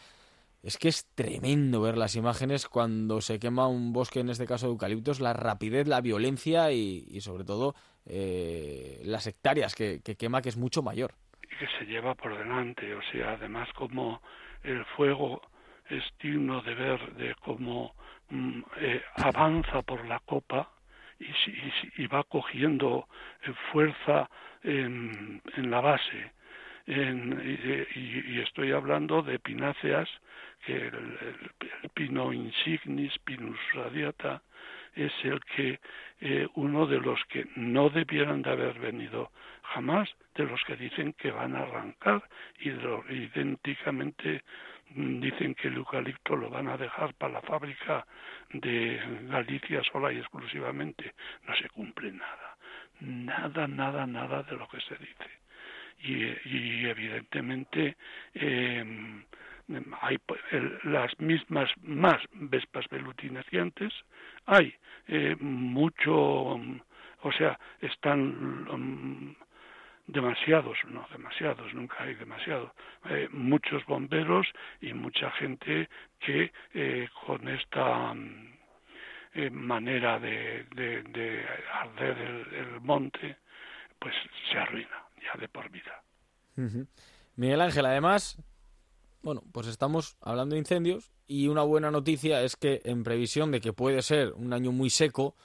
Es que es tremendo ver las imágenes cuando se quema un bosque, en este caso de eucaliptos, la rapidez, la violencia y, sobre todo las hectáreas que quema, que es mucho mayor que se lleva por delante, o sea, además como el fuego es digno de ver de cómo mm, eh, avanza por la copa y, y, va cogiendo eh, fuerza en, en, la base. En, y, estoy hablando de pináceas, que el, el, pino insignis, pinus radiata, es el que eh, uno de los que no debieran de haber venido jamás, de los que dicen que van a arrancar y idénticamente mm, dicen que el eucalipto lo van a dejar para la fábrica de Galicia sola y exclusivamente. No se cumple nada, nada, nada, nada de lo que se dice. Y, evidentemente eh, hay las mismas más vespas velutinacientes, hay eh, mucho, o sea, están um, demasiados, no demasiados, nunca hay demasiado, eh, muchos bomberos y mucha gente que eh, con esta manera de, de, arder el, monte, pues se arruina ya de por vida. Miguel Ángel, además, bueno, pues estamos hablando de incendios y una buena noticia es que en previsión de que puede ser un año muy seco,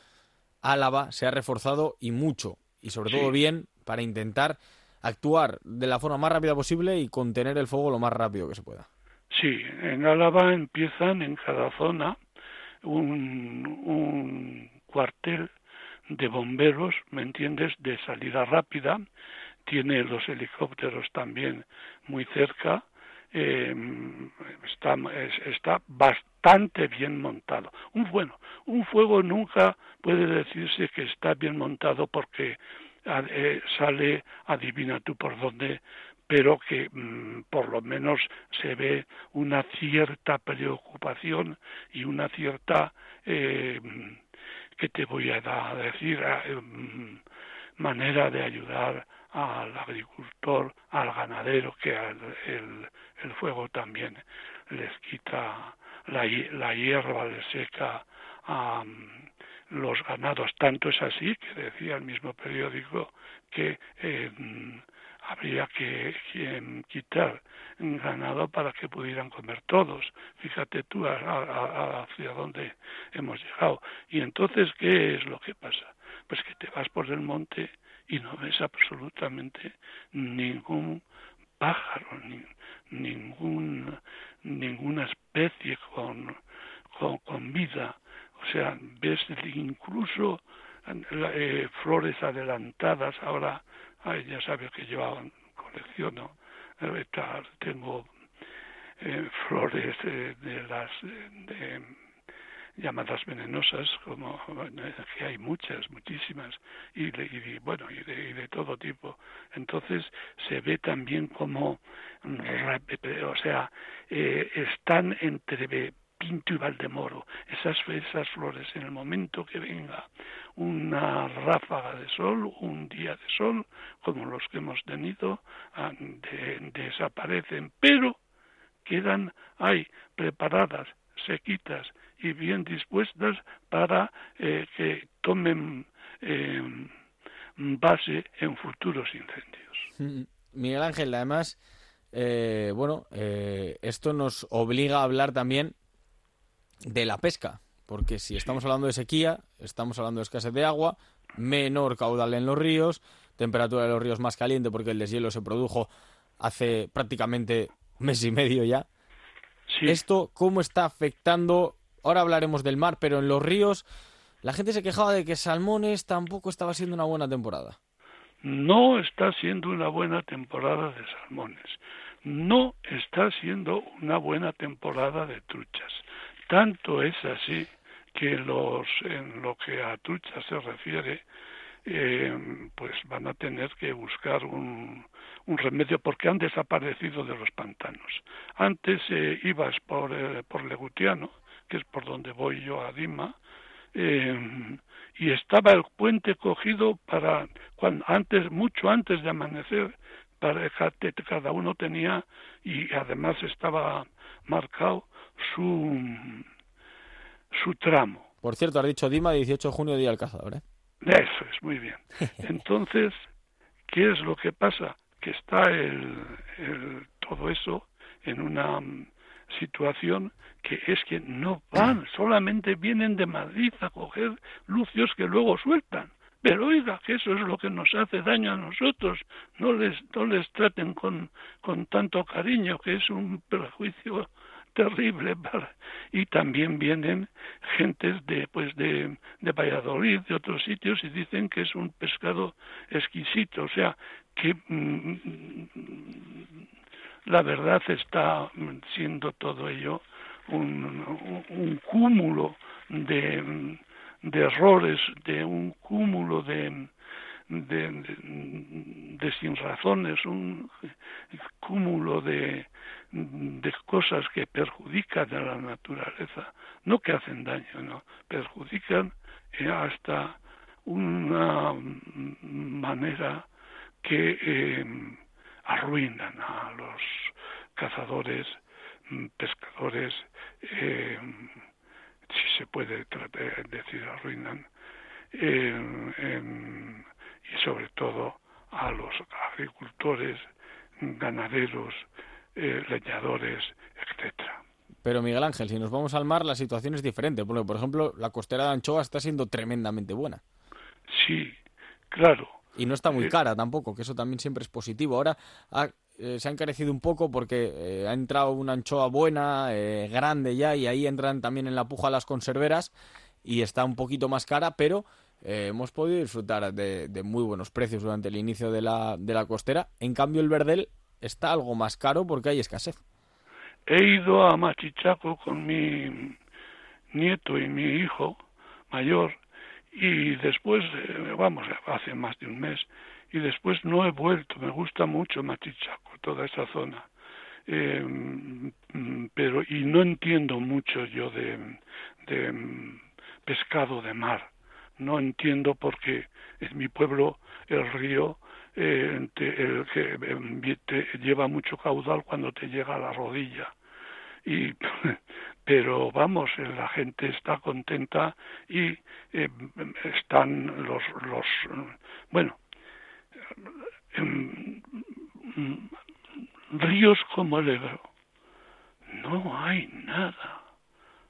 Álava se ha reforzado y mucho, y sobre todo bien, para intentar actuar de la forma más rápida posible y contener el fuego lo más rápido que se pueda. Sí, en Álava empiezan en cada zona un, cuartel de bomberos, ¿me entiendes?, de salida rápida, tiene los helicópteros también muy cerca eh, está, está bastante bien montado. Un bueno, un fuego nunca puede decirse que está bien montado porque sale, adivina tú por dónde, pero que mm, por lo menos se ve una cierta preocupación y una cierta, eh, que te voy a decir? Eh, mm, manera de ayudar al agricultor, al ganadero, que el, el fuego también les quita la, hierba, les seca a los ganados. Tanto es así que decía el mismo periódico que eh, habría que, quitar ganado para que pudieran comer todos. Fíjate tú hacia dónde hemos llegado. Y entonces, ¿qué es lo que pasa? Pues que te vas por el monte y no ves absolutamente ningún pájaro, ni, ningún, ninguna especie con, con, vida. O sea, ves incluso eh, flores adelantadas. Ahora, ya sabes que yo colecciono, eh, tengo eh, flores de las de, llamadas venenosas, como que hay muchas, muchísimas, y, bueno, y de, todo tipo. Entonces se ve también como, o sea, eh, están entre Pinto y Valdemoro, esas, esas flores, en el momento que venga una ráfaga de sol, un día de sol, como los que hemos tenido, ah, desaparecen, pero quedan ahí preparadas, sequitas, y bien dispuestas para eh, que tomen eh, base en futuros incendios. Mm, Miguel Ángel, además, eh, bueno, esto nos obliga a hablar también de la pesca, porque si estamos hablando de sequía, estamos hablando de escasez de agua, menor caudal en los ríos, temperatura de los ríos más caliente porque el deshielo se produjo hace prácticamente un mes y medio ya. ¿Esto cómo está afectando Ahora hablaremos del mar, pero en los ríos la gente se quejaba de que Salmones tampoco estaba siendo una buena temporada. No está siendo una buena temporada de salmones. No está siendo una buena temporada de truchas. Tanto es así que los, en lo que a truchas se refiere, eh, pues van a tener que buscar un, un, remedio porque han desaparecido de los pantanos. Antes eh, ibas por, eh, por Legutiano, que es por donde voy yo a Dima, eh, y estaba el puente cogido para cuando, antes mucho antes de amanecer para cada uno tenía y además estaba marcado su su tramo. Por cierto, has dicho Dima, 18 de junio, Día del Cazador, ¿eh? Eso es, muy bien. Entonces, ¿qué es lo que pasa? Que está el, el, todo eso en una mm, situación que es que no van, solamente vienen de Madrid a coger lucios que luego sueltan. Pero oiga, que eso es lo que nos hace daño a nosotros. No les, no les traten con, con tanto cariño, que es un perjuicio terrible y también vienen gentes de pues de, de Valladolid de otros sitios y dicen que es un pescado exquisito. O sea que mm, la verdad está siendo todo ello un, un cúmulo de, de errores de un cúmulo de de, de, sin razones, un cúmulo de, de cosas que perjudican a la naturaleza, no que hacen daño, no, perjudican eh, hasta una manera que eh, arruinan a los cazadores, pescadores, eh, si se puede decir arruinan, y sobre todo a los agricultores, ganaderos, eh, leñadores, etcétera. Pero Miguel Ángel, si nos vamos al mar, la situación es diferente, porque por ejemplo la costera de Anchoa está siendo tremendamente buena. Sí, claro. Y no está muy eh, cara tampoco, que eso también siempre es positivo. Ahora eh, se ha encarecido un poco porque ha entrado una anchoa buena, grande ya, y ahí entran también en la puja las conserveras y está un poquito más cara, pero eh, hemos podido disfrutar de, muy buenos precios durante el inicio de la, de la costera. En cambio, el verdel está algo más caro porque hay escasez. He ido a Machichaco con mi nieto y mi hijo mayor y después, vamos, hace más de un mes, y después no he vuelto. Me gusta mucho Machichaco, toda esa zona. Eh, pero, y no entiendo mucho yo de, de pescado de mar no entiendo por qué en mi pueblo el río eh, el que eh, lleva mucho caudal cuando te llega a la rodilla. Y pero vamos la gente está contenta y eh, están los los bueno ríos como el Ebro. No hay nada.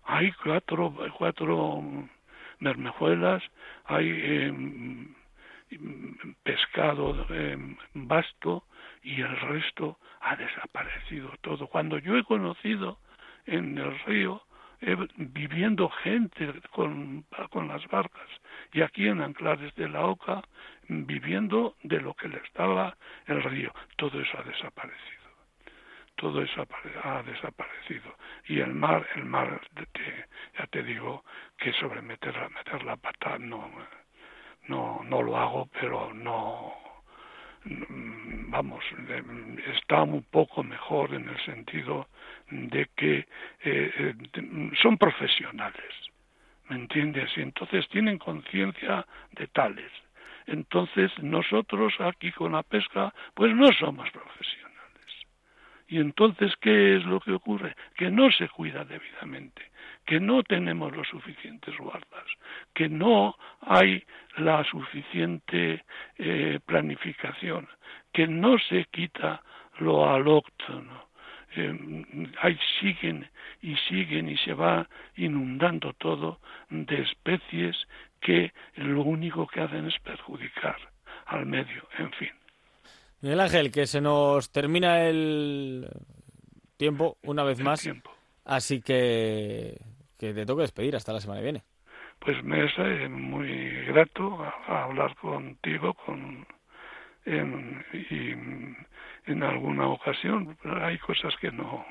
Hay cuatro cuatro mermejuelas, hay em, pescado em, vasto y el resto ha desaparecido todo. Cuando yo he conocido en el río, viviendo gente con, con las barcas y aquí en Anclares de la Oca, viviendo de lo que le estaba el río, todo eso ha desaparecido todo eso ha desaparecido. Y el mar el mar ya te digo que sobre meter meter la pata no no no lo hago pero no vamos está un poco mejor en el sentido de que eh, son profesionales me entiendes y entonces tienen conciencia de tales. Entonces nosotros aquí con la pesca pues no somos profesionales y entonces, ¿qué es lo que ocurre? Que no se cuida debidamente, que no tenemos los suficientes guardas, que no hay la suficiente eh, planificación, que no se quita lo alóctono. Eh, siguen y siguen y se va inundando todo de especies que lo único que hacen es perjudicar al medio, en fin. Miguel Ángel, que se nos termina el tiempo una vez más. Así que, que te toca despedir hasta la semana que viene. Pues me es eh, muy grato hablar contigo con, en, y en alguna ocasión. Hay cosas que no.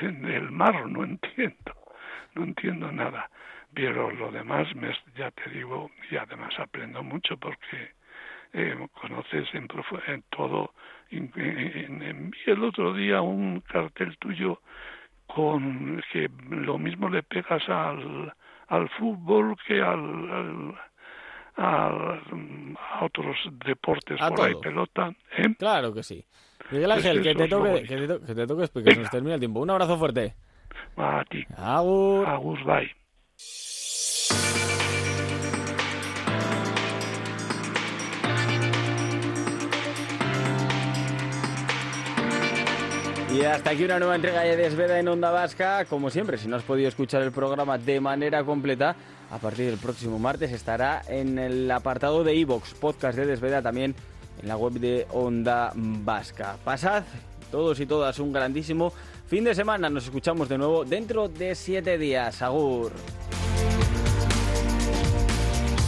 En el mar no entiendo. No entiendo nada. pero lo demás me, ya te digo y además aprendo mucho porque eh, conoces en, en todo en, el otro día un cartel tuyo con que lo mismo le pegas al, al fútbol que al, a otros deportes por ahí, pelota. ¿eh? Claro que sí. Miguel Ángel, que, te toque, que, te que te toque, porque se nos termina el tiempo. Un abrazo fuerte. A ti. Agur. Agur, bye. Y hasta aquí una nueva entrega de Desveda en Onda Vasca. Como siempre, si no has podido escuchar el programa de manera completa, a partir del próximo martes estará en el apartado de iVox, podcast de Desveda, también en la web de Onda Vasca. Pasad todos y todas un grandísimo fin de semana. Nos escuchamos de nuevo dentro de siete días. Agur.